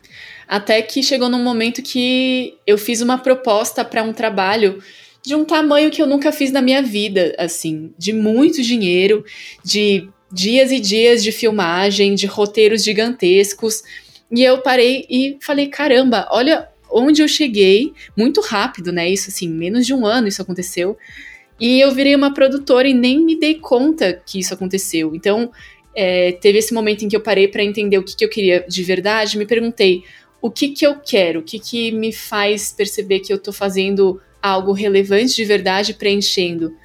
Até que chegou num momento que eu fiz uma proposta para um trabalho de um tamanho que eu nunca fiz na minha vida, assim, de muito dinheiro, de dias e dias de filmagem, de roteiros gigantescos. E eu parei e falei: caramba, olha onde eu cheguei, muito rápido, né? Isso assim, menos de um ano isso aconteceu. E eu virei uma produtora e nem me dei conta que isso aconteceu. Então, é, teve esse momento em que eu parei para entender o que, que, eu queria de verdade. Me perguntei o que, que eu quero, o que, que me faz perceber que eu estou fazendo algo relevante de verdade, preenchendo.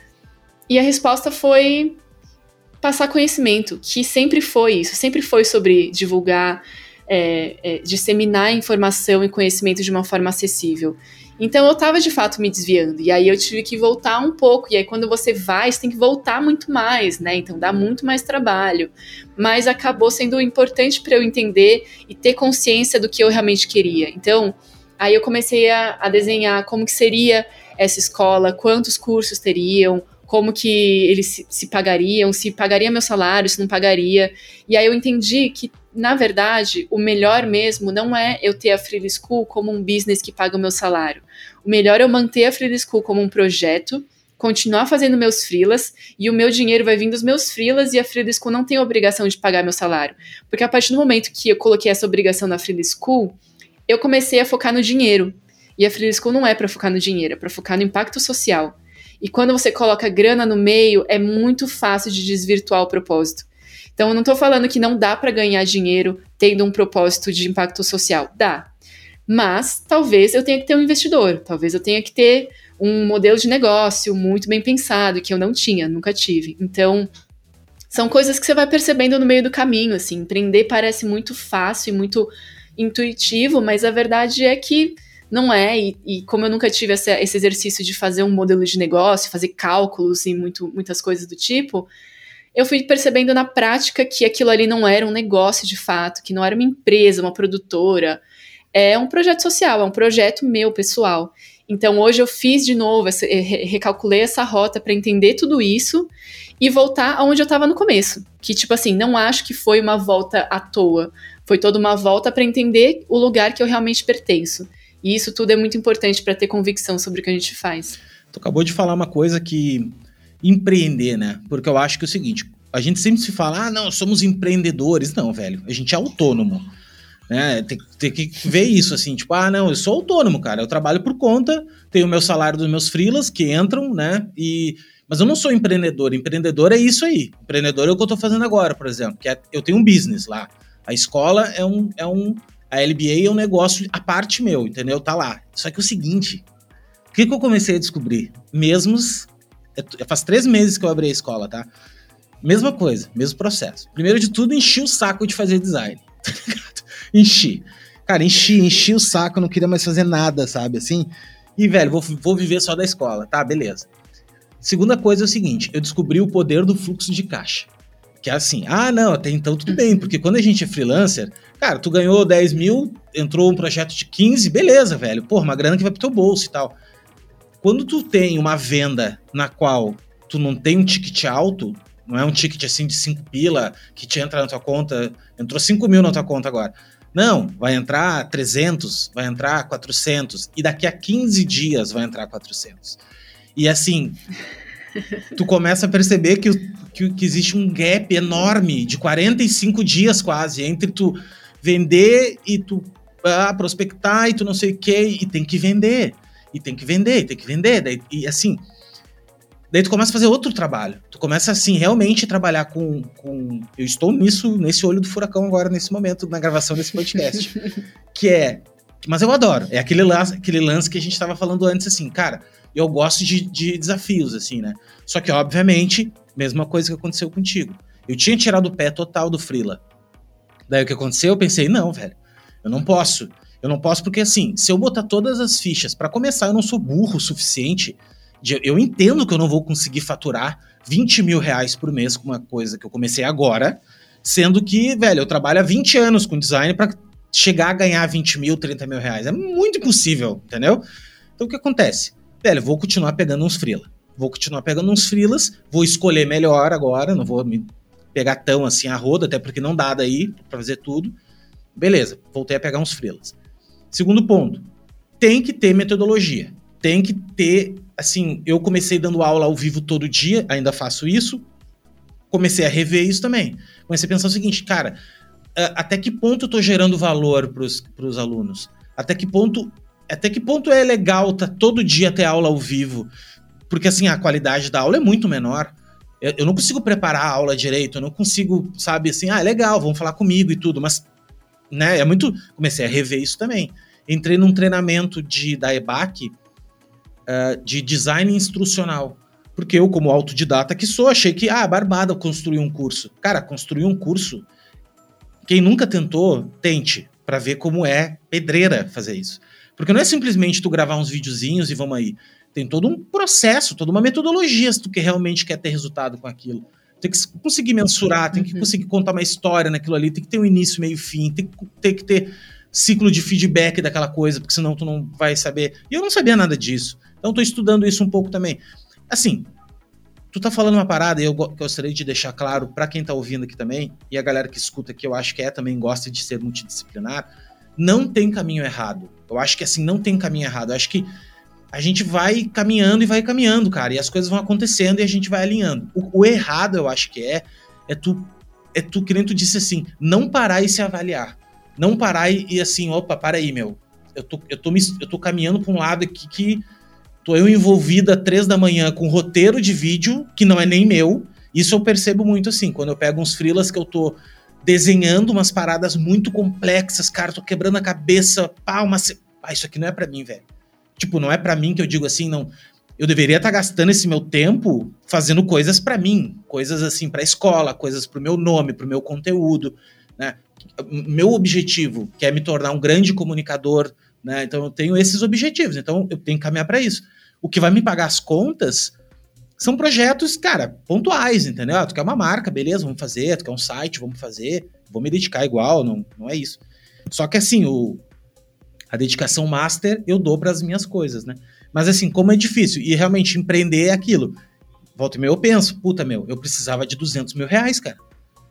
E a resposta foi passar conhecimento, que sempre foi isso, sempre foi sobre divulgar, é, é, disseminar informação e conhecimento de uma forma acessível. Então eu estava de fato me desviando, e aí eu tive que voltar um pouco, e aí quando você vai, você tem que voltar muito mais, né? Então dá muito mais trabalho. Mas acabou sendo importante para eu entender e ter consciência do que eu realmente queria. Então, aí eu comecei a, a desenhar como que seria essa escola, quantos cursos teriam, como que eles se, se, pagariam, se pagaria meu salário, se não pagaria. E aí eu entendi que, na verdade, o melhor mesmo não é eu ter a Free School como um business que paga o meu salário. O melhor é eu manter a Free School como um projeto, continuar fazendo meus freelas e o meu dinheiro vai vindo dos meus freelas e a Free School não tem a obrigação de pagar meu salário. Porque a partir do momento que eu coloquei essa obrigação na Free School, eu comecei a focar no dinheiro. E a Free School não é para focar no dinheiro, é para focar no impacto social. E quando você coloca grana no meio, é muito fácil de desvirtuar o propósito. Então, eu não estou falando que não dá para ganhar dinheiro tendo um propósito de impacto social. Dá. Mas talvez eu tenha que ter um investidor, talvez eu tenha que ter um modelo de negócio muito bem pensado, que eu não tinha, nunca tive. Então, são coisas que você vai percebendo no meio do caminho, assim. Empreender parece muito fácil e muito intuitivo, mas a verdade é que não é, e, e como eu nunca tive essa, esse exercício de fazer um modelo de negócio, fazer cálculos e muito, muitas coisas do tipo, eu fui percebendo na prática que aquilo ali não era um negócio de fato, que não era uma empresa, uma produtora, é um projeto social, é um projeto meu pessoal. Então hoje eu fiz de novo, essa, recalculei essa rota para entender tudo isso e voltar aonde eu estava no começo. Que, tipo assim, não acho que foi uma volta à toa. foi toda uma volta para entender o lugar que eu realmente pertenço. E isso tudo é muito importante para ter convicção sobre o que a gente faz. Tu acabou de falar uma coisa que empreender, né? Porque eu acho que é o seguinte, a gente sempre se fala, ah, não, somos empreendedores. Não, velho, a gente é autônomo. Né? Tem, tem, que ver isso, assim, tipo, ah, não, eu sou autônomo, cara. Eu trabalho por conta, tenho o meu salário dos meus freelas que entram, né? E. Mas eu não sou empreendedor. Empreendedor é isso aí. Empreendedor é o que eu tô fazendo agora, por exemplo. Que é, eu tenho um business lá. A escola é um, é um. A LBA é um negócio a parte meu, entendeu? Tá lá. Só que é o seguinte. O que, que eu comecei a descobrir? Mesmos. É, faz três meses que eu abri a escola, tá? Mesma coisa, mesmo processo. Primeiro de tudo, enchi o saco de fazer design. Tá enchi. Cara, enchi, enchi o saco, não queria mais fazer nada, sabe? Assim. E, velho, vou, vou viver só da escola, tá? Beleza. Segunda coisa é o seguinte: eu descobri o poder do fluxo de caixa. Que é assim, ah, não, até então tudo bem, porque quando a gente é freelancer, cara, tu ganhou 10 mil, entrou um projeto de 15, beleza, velho. Pô, uma grana que vai pro teu bolso e tal. Quando tu tem uma venda na qual tu não tem um ticket alto, não é um ticket assim de 5 pila que te entra na tua conta, entrou 5 mil na tua conta agora. Não, vai entrar 300, vai entrar 400, e daqui a 15 dias vai entrar 400. E assim, tu começa a perceber que, que, que, existe um gap enorme de 45 dias quase entre tu vender e tu ah, prospectar e tu não sei o que, e tem que vender, e tem que vender, e tem que vender. Daí, e assim, Daí tu começa a fazer outro trabalho. Tu começa, assim, realmente trabalhar com, com. Eu estou nisso, nesse olho do furacão agora, nesse momento, na gravação desse podcast. que é. Mas eu adoro. É aquele lance, aquele lance que a gente estava falando antes, assim, cara, eu gosto de, de desafios, assim, né? Só que, obviamente, mesma coisa que aconteceu contigo. Eu tinha tirado o pé total do Freela. Daí o que aconteceu? Eu pensei, não, velho, eu não posso. Eu não posso porque, assim, se eu botar todas as fichas, para começar, eu não sou burro o suficiente eu entendo que eu não vou conseguir faturar 20 mil reais por mês com uma coisa que eu comecei agora, sendo que, velho, eu trabalho há 20 anos com design para chegar a ganhar 20 mil, 30 mil reais. É muito impossível, entendeu? Então o que acontece? Velho, vou continuar pegando uns freela. Vou continuar pegando uns freelas, vou escolher melhor agora, não vou me pegar tão assim a roda, até porque não dá daí para fazer tudo. Beleza, voltei a pegar uns freelas. Segundo ponto, tem que ter metodologia. Tem que ter assim, eu comecei dando aula ao vivo todo dia, ainda faço isso. Comecei a rever isso também. Comecei a pensar o seguinte, cara, até que ponto eu tô gerando valor para os alunos? Até que ponto até que ponto é legal tá todo dia ter aula ao vivo? Porque assim, a qualidade da aula é muito menor. Eu, eu não consigo preparar a aula direito, eu não consigo, sabe, assim, ah, é legal, vão falar comigo e tudo, mas né, é muito, comecei a rever isso também. Entrei num treinamento de da EBAC, uh, de design instrucional. Porque eu, como autodidata que sou, achei que, ah, barbada construir um curso. Cara, construir um curso, quem nunca tentou, tente, para ver como é pedreira fazer isso. Porque não é simplesmente tu gravar uns videozinhos e vamos aí. Tem todo um processo, toda uma metodologia se tu que realmente quer ter resultado com aquilo. Tem que conseguir mensurar, tem que uhum. conseguir contar uma história naquilo ali, tem que ter um início, meio fim, tem que, tem que ter ciclo de feedback daquela coisa, porque senão tu não vai saber. E eu não sabia nada disso. Então estou estudando isso um pouco também. Assim, tu tá falando uma parada e eu gostaria de deixar claro para quem tá ouvindo aqui também, e a galera que escuta aqui, eu acho que é também gosta de ser multidisciplinar, não tem caminho errado. Eu acho que assim, não tem caminho errado. Eu acho que a gente vai caminhando e vai caminhando, cara, e as coisas vão acontecendo e a gente vai alinhando. O, o errado, eu acho que é, é tu, é tu, que nem tu disse assim, não parar e se avaliar. Não parar e, e assim, opa, para aí, meu. Eu tô, eu tô, me, eu tô caminhando pra um lado aqui que Tô eu envolvida três da manhã com roteiro de vídeo, que não é nem meu. Isso eu percebo muito assim, quando eu pego uns frilas que eu tô desenhando umas paradas muito complexas, cara, tô quebrando a cabeça, pá, uma... Ah, isso aqui não é para mim, velho. Tipo, não é para mim que eu digo assim, não. Eu deveria estar tá gastando esse meu tempo fazendo coisas para mim, coisas assim para escola, coisas pro meu nome, pro meu conteúdo, né? Meu objetivo, que é me tornar um grande comunicador né? Então eu tenho esses objetivos, então eu tenho que caminhar para isso. O que vai me pagar as contas são projetos, cara, pontuais, entendeu? Ah, tu quer uma marca, beleza, vamos fazer, tu quer um site, vamos fazer, vou me dedicar igual, não, não é isso. Só que assim, o, a dedicação master eu dou para as minhas coisas, né? Mas assim, como é difícil, e realmente empreender é aquilo. Volta e meia eu penso, puta meu, eu precisava de 200 mil reais, cara.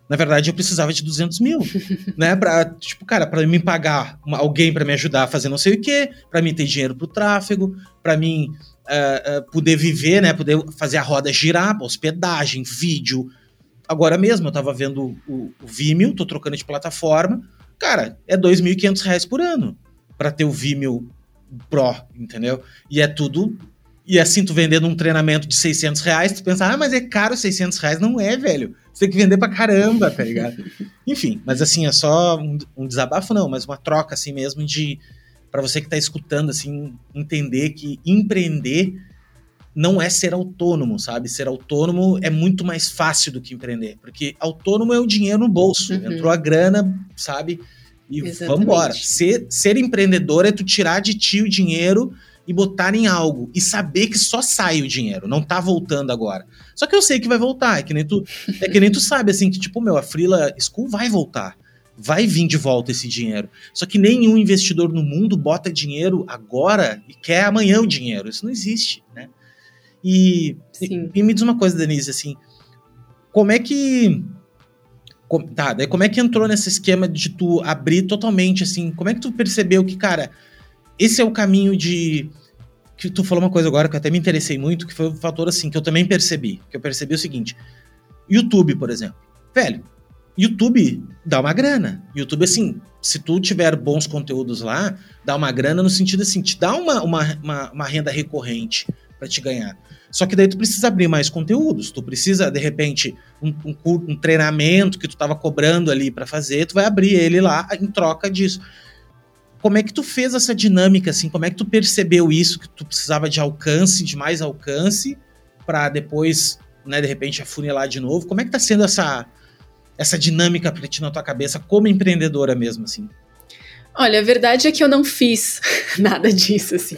Na verdade, eu precisava de 200 mil, né? Pra, tipo, cara, para mim pagar uma, alguém para me ajudar a fazer não sei o quê, para mim ter dinheiro pro tráfego, para mim uh, uh, poder viver, né? Poder fazer a roda girar, hospedagem, vídeo. Agora mesmo, eu tava vendo o, o Vimeo, tô trocando de plataforma. Cara, é R$ 2.500 por ano para ter o Vimeo Pro, entendeu? E é tudo e assim, tu vendendo um treinamento de 600 reais, tu pensa, ah, mas é caro 600 reais. Não é, velho. Você tem que vender pra caramba, tá ligado? Enfim, mas assim, é só um, um, desabafo, não, mas uma troca assim mesmo de. para você que tá escutando, assim, entender que empreender não é ser autônomo, sabe? Ser autônomo é muito mais fácil do que empreender, porque autônomo é o dinheiro no bolso, uhum. entrou a grana, sabe? E Exatamente. vambora. Ser, ser empreendedor é tu tirar de ti o dinheiro e botar em algo e saber que só sai o dinheiro, não tá voltando agora. Só que eu sei que vai voltar, é que nem tu, é que nem tu sabe assim que tipo, meu, a Freela School vai voltar. Vai vir de volta esse dinheiro. Só que nenhum investidor no mundo bota dinheiro agora e quer amanhã o dinheiro. Isso não existe, né? E, e, e, me diz uma coisa, Denise, assim, como é que tá, daí como é que entrou nesse esquema de tu abrir totalmente assim? Como é que tu percebeu que, cara, esse é o caminho de que tu falou uma coisa agora que eu até me interessei muito, que foi um fator assim que eu também percebi. Que eu percebi o seguinte: YouTube, por exemplo. Velho, YouTube dá uma grana. YouTube, assim, se tu tiver bons conteúdos lá, dá uma grana no sentido assim, te dá uma, uma, uma, uma renda recorrente para te ganhar. Só que daí tu precisa abrir mais conteúdos, tu precisa, de repente, um, um, um treinamento que tu estava cobrando ali para fazer, tu vai abrir ele lá em troca disso. Como é que tu fez essa dinâmica, assim? Como é que tu percebeu isso, que tu precisava de alcance, de mais alcance, para depois, né, de repente, afunilar de novo? Como é que tá sendo essa, essa dinâmica pra ti na tua cabeça, como empreendedora mesmo, assim? Olha, a verdade é que eu não fiz nada disso, assim.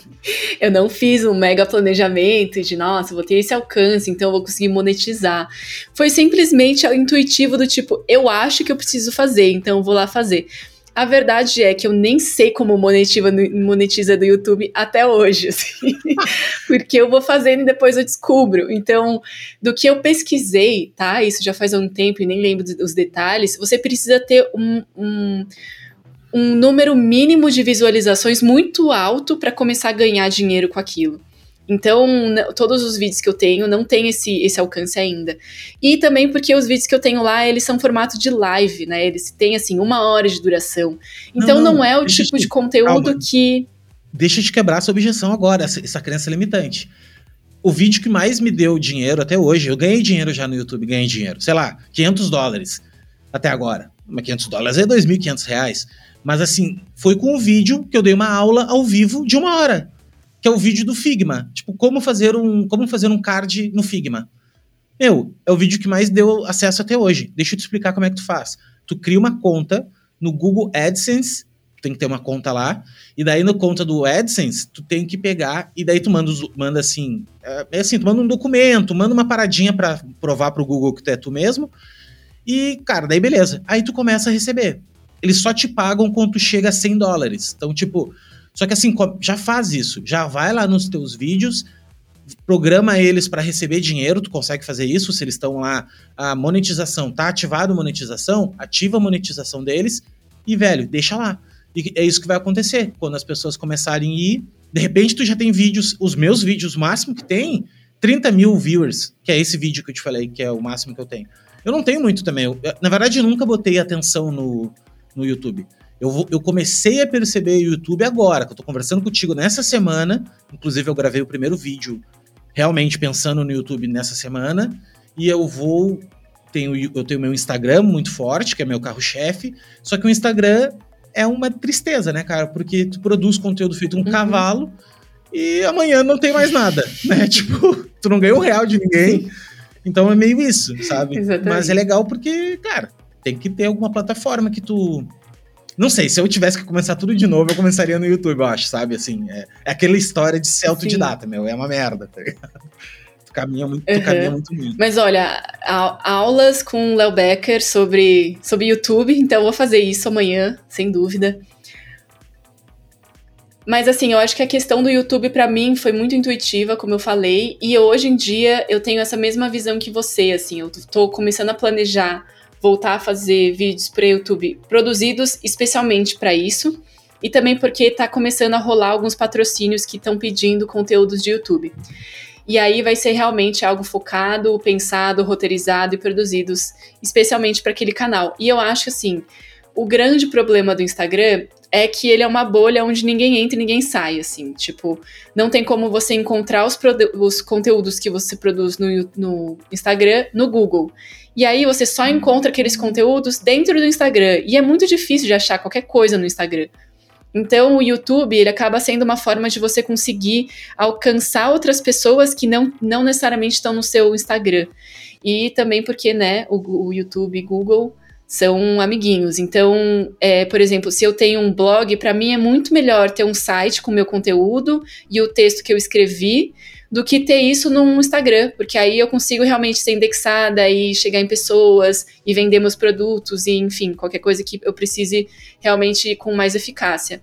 Eu não fiz um mega planejamento de, nossa, vou ter esse alcance, então eu vou conseguir monetizar. Foi simplesmente intuitivo do tipo, eu acho que eu preciso fazer, então eu vou lá fazer. A verdade é que eu nem sei como monetiza, monetiza do YouTube até hoje, assim, porque eu vou fazendo e depois eu descubro. Então, do que eu pesquisei, tá? Isso já faz um tempo e nem lembro dos detalhes. Você precisa ter um, um, um número mínimo de visualizações muito alto para começar a ganhar dinheiro com aquilo. Então, todos os vídeos que eu tenho não tem esse, esse alcance ainda. E também porque os vídeos que eu tenho lá, eles são formato de live, né? Eles têm, assim, uma hora de duração. Então, não, não, não é o tipo de conteúdo calma. que... Deixa eu te quebrar essa objeção agora, essa, essa crença limitante. O vídeo que mais me deu dinheiro até hoje, eu ganhei dinheiro já no YouTube, ganhei dinheiro. Sei lá, 500 dólares até agora. Mas 500 dólares é 2.500 reais. Mas assim, foi com o vídeo que eu dei uma aula ao vivo de uma hora que é o vídeo do Figma. Tipo, como fazer um, como fazer um card no Figma. Meu, é o vídeo que mais deu acesso até hoje. Deixa eu te explicar como é que tu faz. Tu cria uma conta no Google AdSense, tem que ter uma conta lá, e daí na conta do AdSense, tu tem que pegar, e daí tu manda, manda assim, é, é assim, tu manda um documento, manda uma paradinha para provar pro Google que tu é tu mesmo, e, cara, daí beleza. Aí tu começa a receber. Eles só te pagam quando tu chega a 100 dólares. Então, tipo, só que assim, já faz isso, já vai lá nos teus vídeos, programa eles para receber dinheiro, tu consegue fazer isso se eles estão lá, a monetização, tá ativado a monetização, ativa a monetização deles e, velho, deixa lá. E é isso que vai acontecer, quando as pessoas começarem a ir, de repente tu já tem vídeos, os meus vídeos, o máximo que tem, 30 mil viewers, que é esse vídeo que eu te falei, que é o máximo que eu tenho. Eu não tenho muito também, eu, na verdade eu nunca botei atenção no, no YouTube. Eu, eu comecei a perceber o YouTube agora, que eu tô conversando contigo nessa semana. Inclusive, eu gravei o primeiro vídeo realmente pensando no YouTube nessa semana. E eu vou. Tenho, eu tenho meu Instagram muito forte, que é meu carro-chefe. Só que o Instagram é uma tristeza, né, cara? Porque tu produz conteúdo feito um uhum. cavalo e amanhã não tem mais nada, né? tipo, tu não ganha um real de ninguém. Então é meio isso, sabe? Exatamente. Mas é legal porque, cara, tem que ter alguma plataforma que tu não sei, se eu tivesse que começar tudo de novo, eu começaria no YouTube, eu acho, sabe? Assim, é, é aquela história de ser autodidata, Sim. meu, é uma merda, tá ligado? Tu caminha muito, uhum. tu caminha muito. Mas olha, a, aulas com o Léo Becker sobre, sobre YouTube, então eu vou fazer isso amanhã, sem dúvida. Mas assim, eu acho que a questão do YouTube para mim foi muito intuitiva, como eu falei, e hoje em dia eu tenho essa mesma visão que você, assim, eu tô começando a planejar voltar a fazer vídeos para YouTube produzidos especialmente para isso. E também porque está começando a rolar alguns patrocínios que estão pedindo conteúdos de YouTube. E aí vai ser realmente algo focado, pensado, roteirizado e produzidos especialmente para aquele canal. E eu acho assim, o grande problema do Instagram é que ele é uma bolha onde ninguém entra e ninguém sai, assim. Tipo, não tem como você encontrar os, os conteúdos que você produz no, no Instagram no Google. E aí você só encontra aqueles conteúdos dentro do Instagram. E é muito difícil de achar qualquer coisa no Instagram. Então, o YouTube ele acaba sendo uma forma de você conseguir alcançar outras pessoas que não, não necessariamente estão no seu Instagram. E também porque, né, o, o YouTube e Google são amiguinhos. Então, é, por exemplo, se eu tenho um blog, para mim é muito melhor ter um site com meu conteúdo e o texto que eu escrevi do que ter isso num Instagram, porque aí eu consigo realmente ser indexada e chegar em pessoas e vender meus produtos e, enfim, qualquer coisa que eu precise realmente com mais eficácia.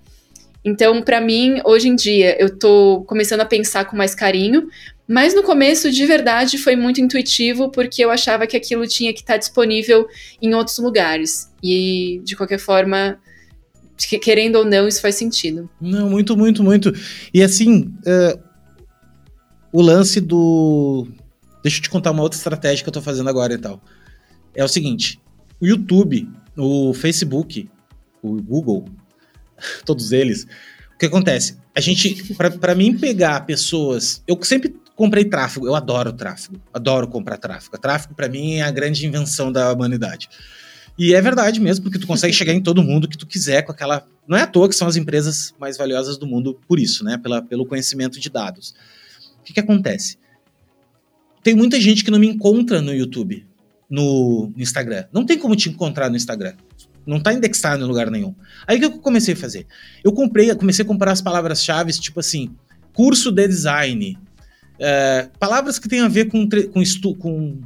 Então, para mim, hoje em dia, eu tô começando a pensar com mais carinho, mas no começo, de verdade, foi muito intuitivo, porque eu achava que aquilo tinha que estar disponível em outros lugares. E, de qualquer forma, querendo ou não, isso faz sentido. Não, muito, muito, muito. E assim, uh, o lance do. Deixa eu te contar uma outra estratégia que eu tô fazendo agora e tal. É o seguinte: o YouTube, o Facebook, o Google, todos eles. O que acontece? A gente, para mim pegar pessoas, eu sempre comprei tráfego. Eu adoro tráfego. Adoro comprar tráfego. Tráfego, para mim, é a grande invenção da humanidade. E é verdade mesmo, porque tu consegue chegar em todo mundo que tu quiser com aquela. Não é à toa que são as empresas mais valiosas do mundo por isso, né? Pela, pelo conhecimento de dados. O que, que acontece? Tem muita gente que não me encontra no YouTube, no, no Instagram. Não tem como te encontrar no Instagram. Não tá indexado em lugar nenhum. Aí o que eu comecei a fazer? Eu comprei, comecei a comprar as palavras-chave, tipo assim, curso de design, é, palavras que têm a ver com, com, estu, com,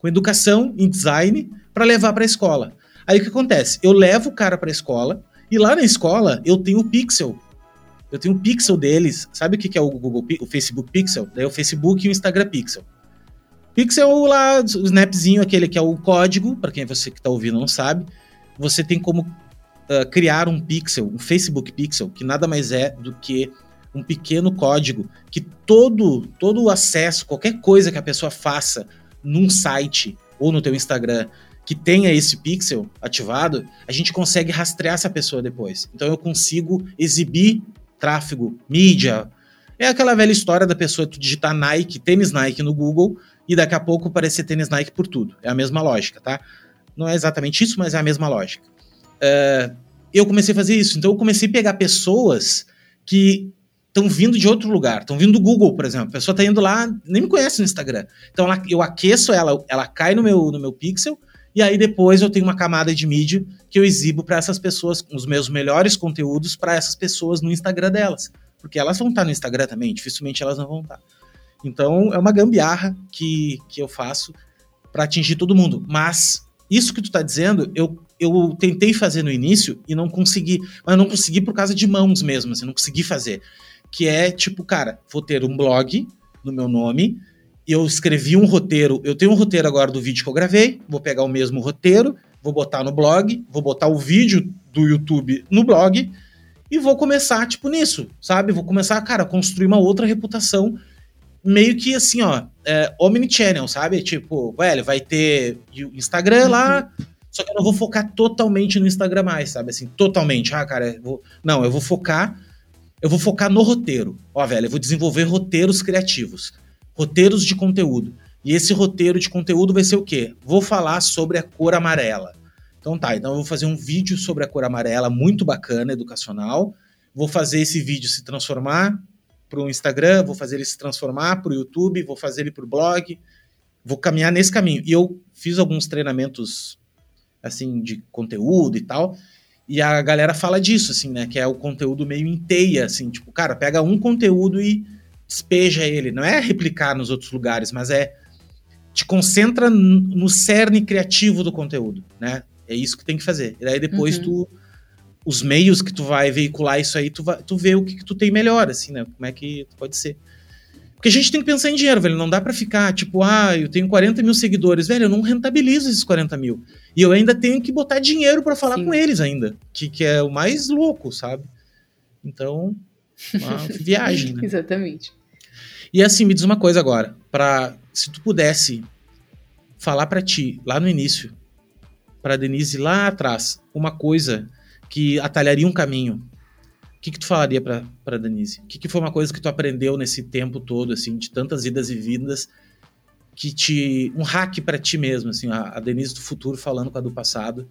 com educação em design para levar para a escola. Aí o que acontece? Eu levo o cara para a escola e lá na escola eu tenho o Pixel. Eu tenho o Pixel deles. Sabe o que, é o Google, o Facebook Pixel? Daí é o Facebook e o Instagram Pixel. Pixel lá, o snapzinho, aquele que é o código, para quem você que está ouvindo não sabe. Você tem como uh, criar um pixel, um Facebook Pixel, que nada mais é do que um pequeno código que todo todo o acesso, qualquer coisa que a pessoa faça num site ou no teu Instagram que tenha esse pixel ativado, a gente consegue rastrear essa pessoa depois. Então eu consigo exibir tráfego, mídia. É aquela velha história da pessoa tu digitar Nike, tênis Nike no Google e daqui a pouco aparecer tênis Nike por tudo. É a mesma lógica, tá? Não é exatamente isso, mas é a mesma lógica. Uh, eu comecei a fazer isso. Então eu comecei a pegar pessoas que estão vindo de outro lugar, estão vindo do Google, por exemplo. A pessoa está indo lá, nem me conhece no Instagram. Então ela, eu aqueço ela, ela cai no meu, no meu pixel, e aí depois eu tenho uma camada de mídia que eu exibo para essas pessoas, os meus melhores conteúdos para essas pessoas no Instagram delas. Porque elas vão estar tá no Instagram também, dificilmente elas não vão estar. Tá. Então é uma gambiarra que, que eu faço para atingir todo mundo. Mas isso que tu está dizendo, eu, eu tentei fazer no início e não consegui. Mas não consegui por causa de mãos mesmo, assim, não consegui fazer que é tipo, cara, vou ter um blog no meu nome, eu escrevi um roteiro, eu tenho um roteiro agora do vídeo que eu gravei, vou pegar o mesmo roteiro, vou botar no blog, vou botar o vídeo do YouTube no blog e vou começar, tipo, nisso, sabe? Vou começar, cara, a construir uma outra reputação meio que assim, ó, é, omnichannel, sabe? Tipo, velho, vai ter Instagram lá, só que eu não vou focar totalmente no Instagram mais, sabe? Assim, totalmente. Ah, cara, vou... não, eu vou focar eu vou focar no roteiro. Ó, velho, eu vou desenvolver roteiros criativos, roteiros de conteúdo. E esse roteiro de conteúdo vai ser o quê? Vou falar sobre a cor amarela. Então tá, então eu vou fazer um vídeo sobre a cor amarela muito bacana, educacional. Vou fazer esse vídeo se transformar para o Instagram, vou fazer ele se transformar para o YouTube, vou fazer ele para o blog, vou caminhar nesse caminho. E eu fiz alguns treinamentos assim de conteúdo e tal. E a galera fala disso, assim, né? Que é o conteúdo meio em teia, assim, tipo, cara, pega um conteúdo e despeja ele. Não é replicar nos outros lugares, mas é te concentra no cerne criativo do conteúdo, né? É isso que tem que fazer. E daí depois uhum. tu os meios que tu vai veicular isso aí, tu, vai, tu vê o que, que tu tem melhor, assim, né? Como é que pode ser. Porque a gente tem que pensar em dinheiro, velho. Não dá para ficar, tipo, ah, eu tenho 40 mil seguidores. Velho, eu não rentabilizo esses 40 mil. E eu ainda tenho que botar dinheiro para falar Sim. com eles ainda. Que, que é o mais louco, sabe? Então, uma viagem, né? Exatamente. E assim, me diz uma coisa agora. Pra, se tu pudesse falar para ti, lá no início, para Denise lá atrás, uma coisa que atalharia um caminho, o que, que tu falaria para Denise? O que, que foi uma coisa que tu aprendeu nesse tempo todo, assim, de tantas idas e vindas, que te. um hack para ti mesmo, assim, a, a, Denise do futuro falando com a do passado,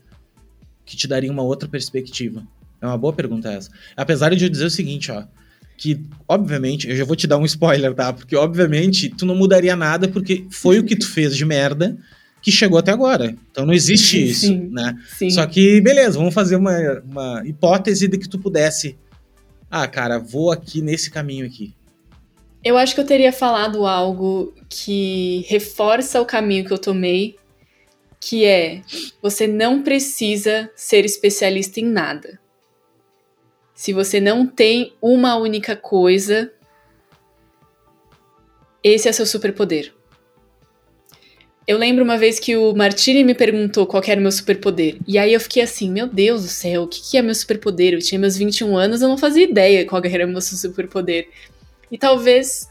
que te daria uma outra perspectiva? É uma boa pergunta essa. Apesar de eu dizer o seguinte, ó, que, obviamente, eu já vou te dar um spoiler, tá? Porque, obviamente, tu não mudaria nada porque foi o que tu fez de merda que chegou até agora. Então não existe sim, isso, sim, né? Sim. Só que, beleza, vamos fazer uma, uma hipótese de que tu pudesse ah, cara, vou aqui nesse caminho aqui? Eu acho que eu teria falado algo que reforça o caminho que eu tomei, que é você não precisa ser especialista em nada. Se você não tem uma única coisa, esse é seu superpoder. Eu lembro uma vez que o Martini me perguntou qual era o meu superpoder. E aí eu fiquei assim, meu Deus do céu, o que, que é meu superpoder? Eu tinha meus 21 anos, eu não fazia ideia qual era o meu superpoder. E talvez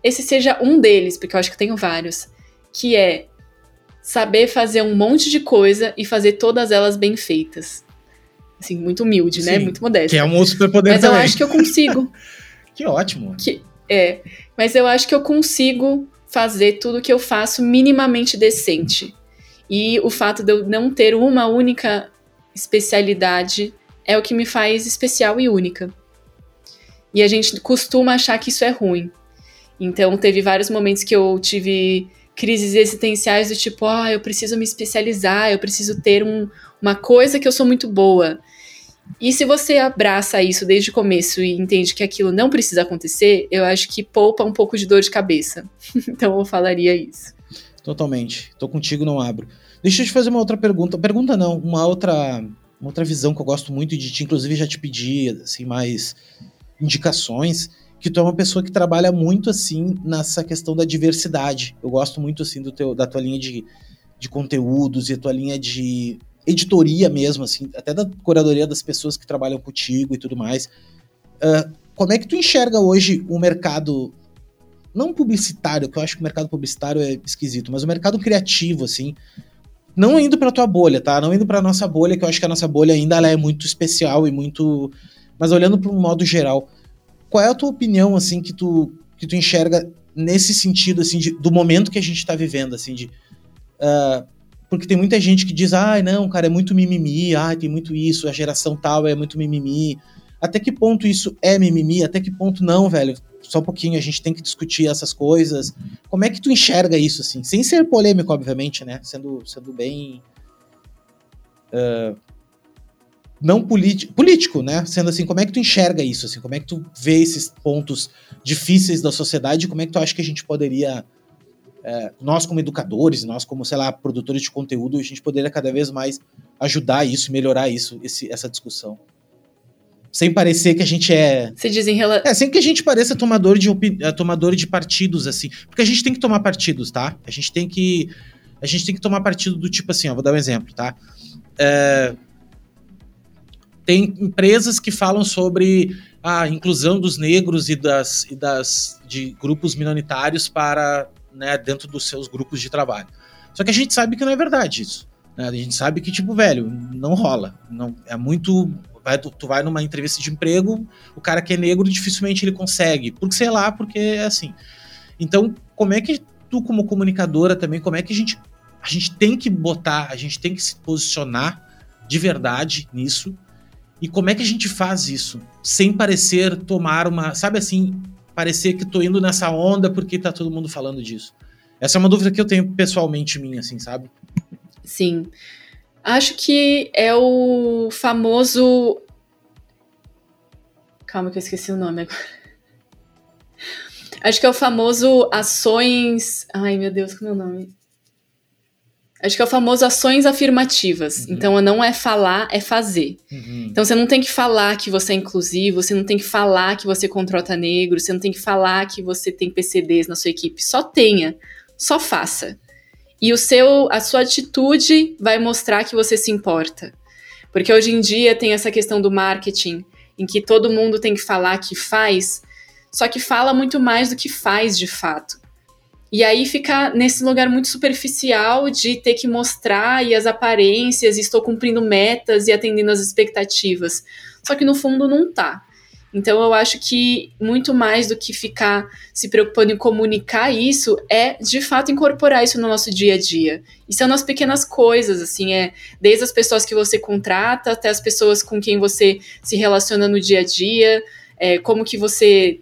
esse seja um deles, porque eu acho que eu tenho vários, que é saber fazer um monte de coisa e fazer todas elas bem feitas. Assim, muito humilde, né? Sim, né? Muito modesto. Que é um superpoder Mas também. eu acho que eu consigo. que ótimo. Que, é, mas eu acho que eu consigo fazer tudo que eu faço minimamente decente. E o fato de eu não ter uma única especialidade é o que me faz especial e única. E a gente costuma achar que isso é ruim. Então, teve vários momentos que eu tive crises existenciais do tipo, ah, eu preciso me especializar, eu preciso ter um, uma coisa que eu sou muito boa. E se você abraça isso desde o começo e entende que aquilo não precisa acontecer, eu acho que poupa um pouco de dor de cabeça. então eu falaria isso. Totalmente. Tô contigo, não abro. Deixa eu te fazer uma outra pergunta. Pergunta não, uma outra, uma outra visão que eu gosto muito de ti, inclusive já te pedi assim mais indicações, que tu é uma pessoa que trabalha muito assim nessa questão da diversidade. Eu gosto muito assim do teu da tua linha de, de conteúdos e a tua linha de editoria mesmo, assim, até da curadoria das pessoas que trabalham contigo e tudo mais. Uh, como é que tu enxerga hoje o mercado, não publicitário, que eu acho que o mercado publicitário é esquisito, mas o mercado criativo, assim, não indo para tua bolha, tá? Não indo para nossa bolha, que eu acho que a nossa bolha ainda é muito especial e muito, mas olhando para um modo geral, qual é a tua opinião, assim, que tu que tu enxerga nesse sentido, assim, de, do momento que a gente está vivendo, assim, de uh, porque tem muita gente que diz, ah, não, cara, é muito mimimi, ah, tem muito isso, a geração tal é muito mimimi. Até que ponto isso é mimimi? Até que ponto não, velho? Só um pouquinho, a gente tem que discutir essas coisas. Como é que tu enxerga isso, assim? Sem ser polêmico, obviamente, né? Sendo, sendo bem. Uh, não político, político, né? Sendo assim, como é que tu enxerga isso, assim? Como é que tu vê esses pontos difíceis da sociedade? Como é que tu acha que a gente poderia é, nós como educadores, nós como, sei lá, produtores de conteúdo, a gente poderia cada vez mais ajudar isso, melhorar isso, esse, essa discussão. Sem parecer que a gente é. Você diz em relação. É, sem que a gente pareça tomador de. É, tomador de partidos, assim. Porque a gente tem que tomar partidos, tá? A gente tem que. A gente tem que tomar partido do tipo assim, ó, vou dar um exemplo, tá? É... Tem empresas que falam sobre a inclusão dos negros e das, e das de grupos minoritários para né, dentro dos seus grupos de trabalho. Só que a gente sabe que não é verdade isso. Né? A gente sabe que, tipo, velho, não rola. Não, é muito. Vai, tu, tu vai numa entrevista de emprego, o cara que é negro dificilmente ele consegue. Porque, sei lá, porque é assim. Então, como é que tu, como comunicadora, também, como é que a gente. A gente tem que botar, a gente tem que se posicionar de verdade nisso. E como é que a gente faz isso? Sem parecer tomar uma. Sabe assim, parecer que tô indo nessa onda porque tá todo mundo falando disso. Essa é uma dúvida que eu tenho pessoalmente minha, assim, sabe? Sim. Acho que é o famoso. Calma que eu esqueci o nome agora. Acho que é o famoso ações. Ai, meu Deus, como é o nome? Acho que é o famoso ações afirmativas. Uhum. Então, não é falar, é fazer. Uhum. Então, você não tem que falar que você é inclusivo, você não tem que falar que você contrata negro, você não tem que falar que você tem PCDs na sua equipe. Só tenha, só faça. E o seu, a sua atitude vai mostrar que você se importa. Porque hoje em dia tem essa questão do marketing, em que todo mundo tem que falar que faz, só que fala muito mais do que faz de fato. E aí fica nesse lugar muito superficial de ter que mostrar e as aparências, e estou cumprindo metas e atendendo as expectativas. Só que no fundo não tá. Então eu acho que muito mais do que ficar se preocupando em comunicar isso é de fato incorporar isso no nosso dia a dia. E são nas pequenas coisas, assim, é desde as pessoas que você contrata até as pessoas com quem você se relaciona no dia a dia, é, como que você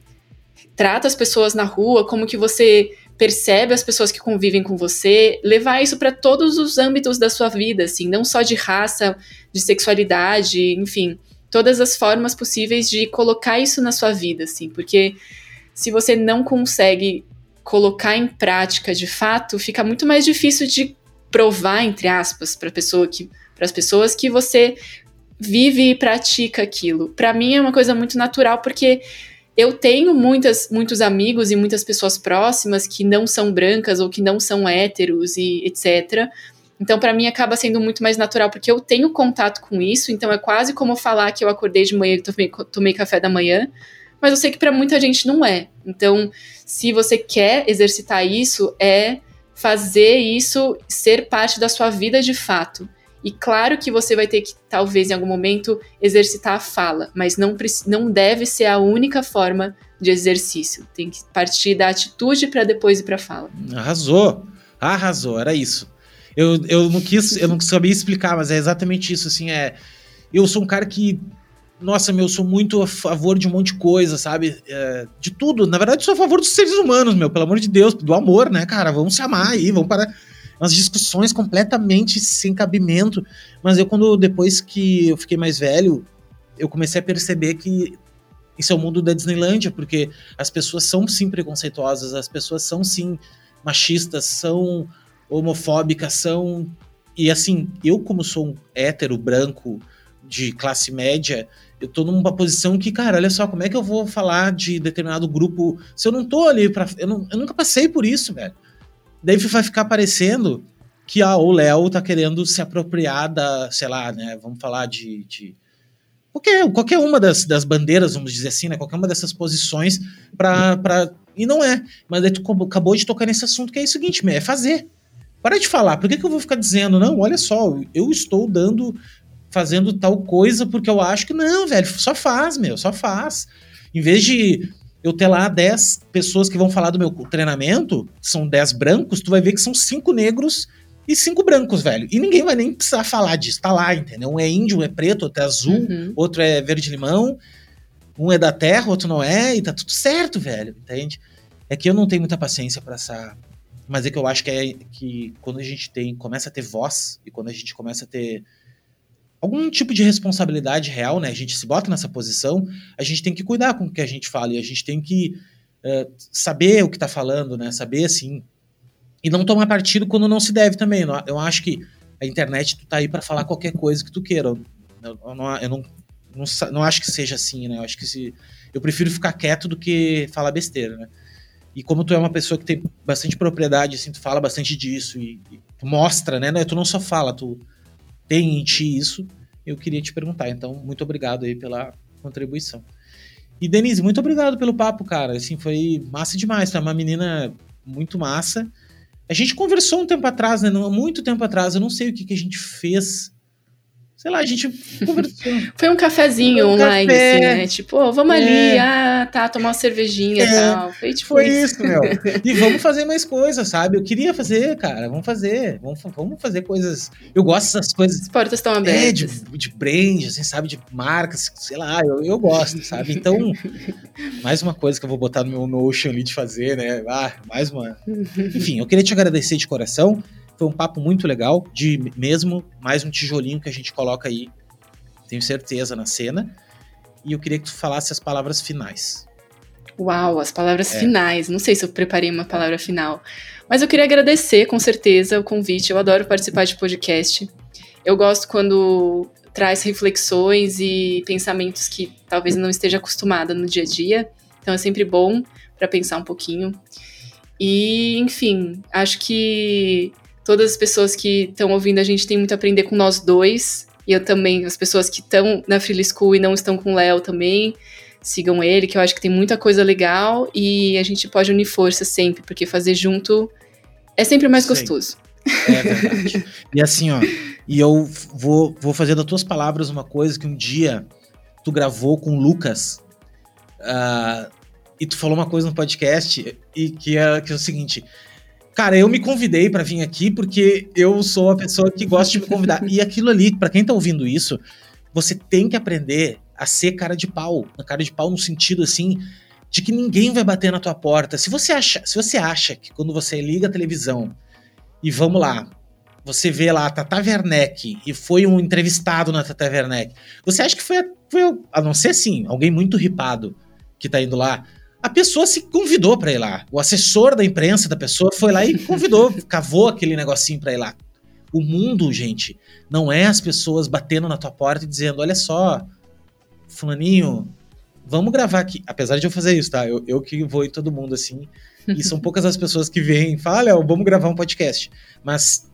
trata as pessoas na rua, como que você percebe as pessoas que convivem com você, levar isso para todos os âmbitos da sua vida, assim, não só de raça, de sexualidade, enfim, todas as formas possíveis de colocar isso na sua vida, assim, porque se você não consegue colocar em prática de fato, fica muito mais difícil de provar entre aspas para pessoa que para as pessoas que você vive e pratica aquilo. Para mim é uma coisa muito natural porque eu tenho muitas, muitos amigos e muitas pessoas próximas que não são brancas ou que não são héteros e etc. Então, para mim, acaba sendo muito mais natural, porque eu tenho contato com isso, então é quase como falar que eu acordei de manhã e tomei, tomei café da manhã, mas eu sei que para muita gente não é. Então, se você quer exercitar isso, é fazer isso ser parte da sua vida de fato. E claro que você vai ter que, talvez, em algum momento, exercitar a fala, mas não, não deve ser a única forma de exercício. Tem que partir da atitude para depois ir para a fala. Arrasou! Arrasou, era isso. Eu, eu não quis, eu não sabia explicar, mas é exatamente isso, assim, é... Eu sou um cara que nossa, meu, eu sou muito a favor de um monte de coisa, sabe? É, de tudo. Na verdade, sou a favor dos seres humanos, meu, pelo amor de Deus, do amor, né, cara? Vamos se amar aí, vamos parar umas discussões completamente sem cabimento. Mas eu, quando depois que eu fiquei mais velho, eu comecei a perceber que isso é o mundo da Disneylândia, porque as pessoas são sim preconceituosas, as pessoas são sim machistas, são homofóbicas, são. E assim, eu, como sou um hétero branco de classe média, eu tô numa posição que, cara, olha só, como é que eu vou falar de determinado grupo se eu não tô ali pra. Eu, não, eu nunca passei por isso, velho. Daí vai ficar parecendo que ah, o Léo tá querendo se apropriar da, sei lá, né? Vamos falar de. de qualquer, qualquer uma das, das bandeiras, vamos dizer assim, né? Qualquer uma dessas posições para. E não é. Mas aí tu acabou de tocar nesse assunto que é o seguinte, é fazer. Para de falar. Por que, que eu vou ficar dizendo, não, olha só, eu estou dando. fazendo tal coisa porque eu acho que não, velho, só faz, meu, só faz. Em vez de eu ter lá 10 pessoas que vão falar do meu treinamento, são 10 brancos, tu vai ver que são 5 negros e 5 brancos, velho. E ninguém vai nem precisar falar disso, tá lá, entendeu? Um é índio, um é preto, outro é azul, uhum. outro é verde-limão, um é da terra, outro não é, e tá tudo certo, velho, entende? É que eu não tenho muita paciência para essa. Mas é que eu acho que é que quando a gente tem, começa a ter voz, e quando a gente começa a ter algum tipo de responsabilidade real, né? A gente se bota nessa posição, a gente tem que cuidar com o que a gente fala e a gente tem que uh, saber o que está falando, né? Saber assim e não tomar partido quando não se deve também. Eu acho que a internet tu tá aí para falar qualquer coisa que tu queira. Eu, eu, não, eu não, não, não, acho que seja assim, né? Eu acho que se eu prefiro ficar quieto do que falar besteira, né? E como tu é uma pessoa que tem bastante propriedade, assim, tu fala bastante disso e, e tu mostra, né? Tu não só fala, tu tem em ti isso, eu queria te perguntar. Então, muito obrigado aí pela contribuição. E Denise, muito obrigado pelo papo, cara. Assim, foi massa demais. Tá uma menina muito massa. A gente conversou um tempo atrás, né? Muito tempo atrás. Eu não sei o que, que a gente fez sei lá, a gente conversou. Foi um cafezinho um online, café. assim, né? Tipo, oh, vamos é. ali, ah, tá, tomar uma cervejinha e é. tal. Foi tipo Foi isso. isso, meu. E vamos fazer mais coisas, sabe? Eu queria fazer, cara, vamos fazer. Vamos, vamos fazer coisas. Eu gosto dessas coisas. As portas estão abertas. É, de, de brand, assim, sabe? De marcas, sei lá, eu, eu gosto, sabe? Então, mais uma coisa que eu vou botar no meu Notion ali de fazer, né? Ah, mais uma. Enfim, eu queria te agradecer de coração. Foi um papo muito legal, de mesmo mais um tijolinho que a gente coloca aí, tenho certeza, na cena. E eu queria que tu falasse as palavras finais. Uau, as palavras é. finais. Não sei se eu preparei uma palavra final. Mas eu queria agradecer, com certeza, o convite. Eu adoro participar de podcast. Eu gosto quando traz reflexões e pensamentos que talvez não esteja acostumada no dia a dia. Então é sempre bom para pensar um pouquinho. E, enfim, acho que todas as pessoas que estão ouvindo a gente tem muito a aprender com nós dois. E eu também, as pessoas que estão na Freely School e não estão com o Léo também, sigam ele, que eu acho que tem muita coisa legal e a gente pode unir força sempre, porque fazer junto é sempre mais gostoso. É verdade. e assim, ó, e eu vou, vou fazer das tuas palavras uma coisa que um dia tu gravou com o Lucas. Uh, e tu falou uma coisa no podcast e que é, que é o seguinte. Cara, eu me convidei para vir aqui porque eu sou a pessoa que gosta de me convidar. e aquilo ali, para quem tá ouvindo isso, você tem que aprender a ser cara de pau. Cara de pau no sentido assim de que ninguém vai bater na tua porta. Se você acha, se você acha que quando você liga a televisão e vamos lá, você vê lá a Tata Werneck e foi um entrevistado na Tata Werneck, você acha que foi, foi a não ser assim, alguém muito ripado que tá indo lá, a pessoa se convidou para ir lá. O assessor da imprensa da pessoa foi lá e convidou, cavou aquele negocinho para ir lá. O mundo, gente, não é as pessoas batendo na tua porta e dizendo: olha só, Fulaninho, vamos gravar aqui. Apesar de eu fazer isso, tá? Eu, eu que vou em todo mundo assim. E são poucas as pessoas que vêm e falam: olha, vamos gravar um podcast. Mas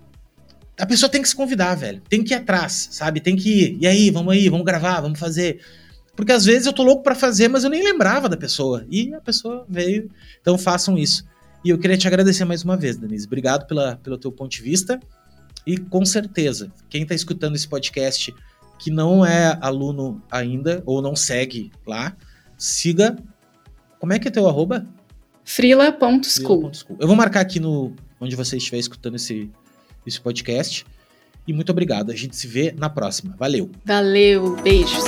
a pessoa tem que se convidar, velho. Tem que ir atrás, sabe? Tem que ir. E aí, vamos aí, vamos gravar, vamos fazer. Porque às vezes eu tô louco para fazer, mas eu nem lembrava da pessoa. E a pessoa veio. Então façam isso. E eu queria te agradecer mais uma vez, Denise. Obrigado pela, pelo teu ponto de vista. E com certeza, quem tá escutando esse podcast que não é aluno ainda, ou não segue lá, siga. Como é que é teu arroba? Frila.school. Eu vou marcar aqui no onde você estiver escutando esse, esse podcast. E muito obrigado. A gente se vê na próxima. Valeu. Valeu. Beijos.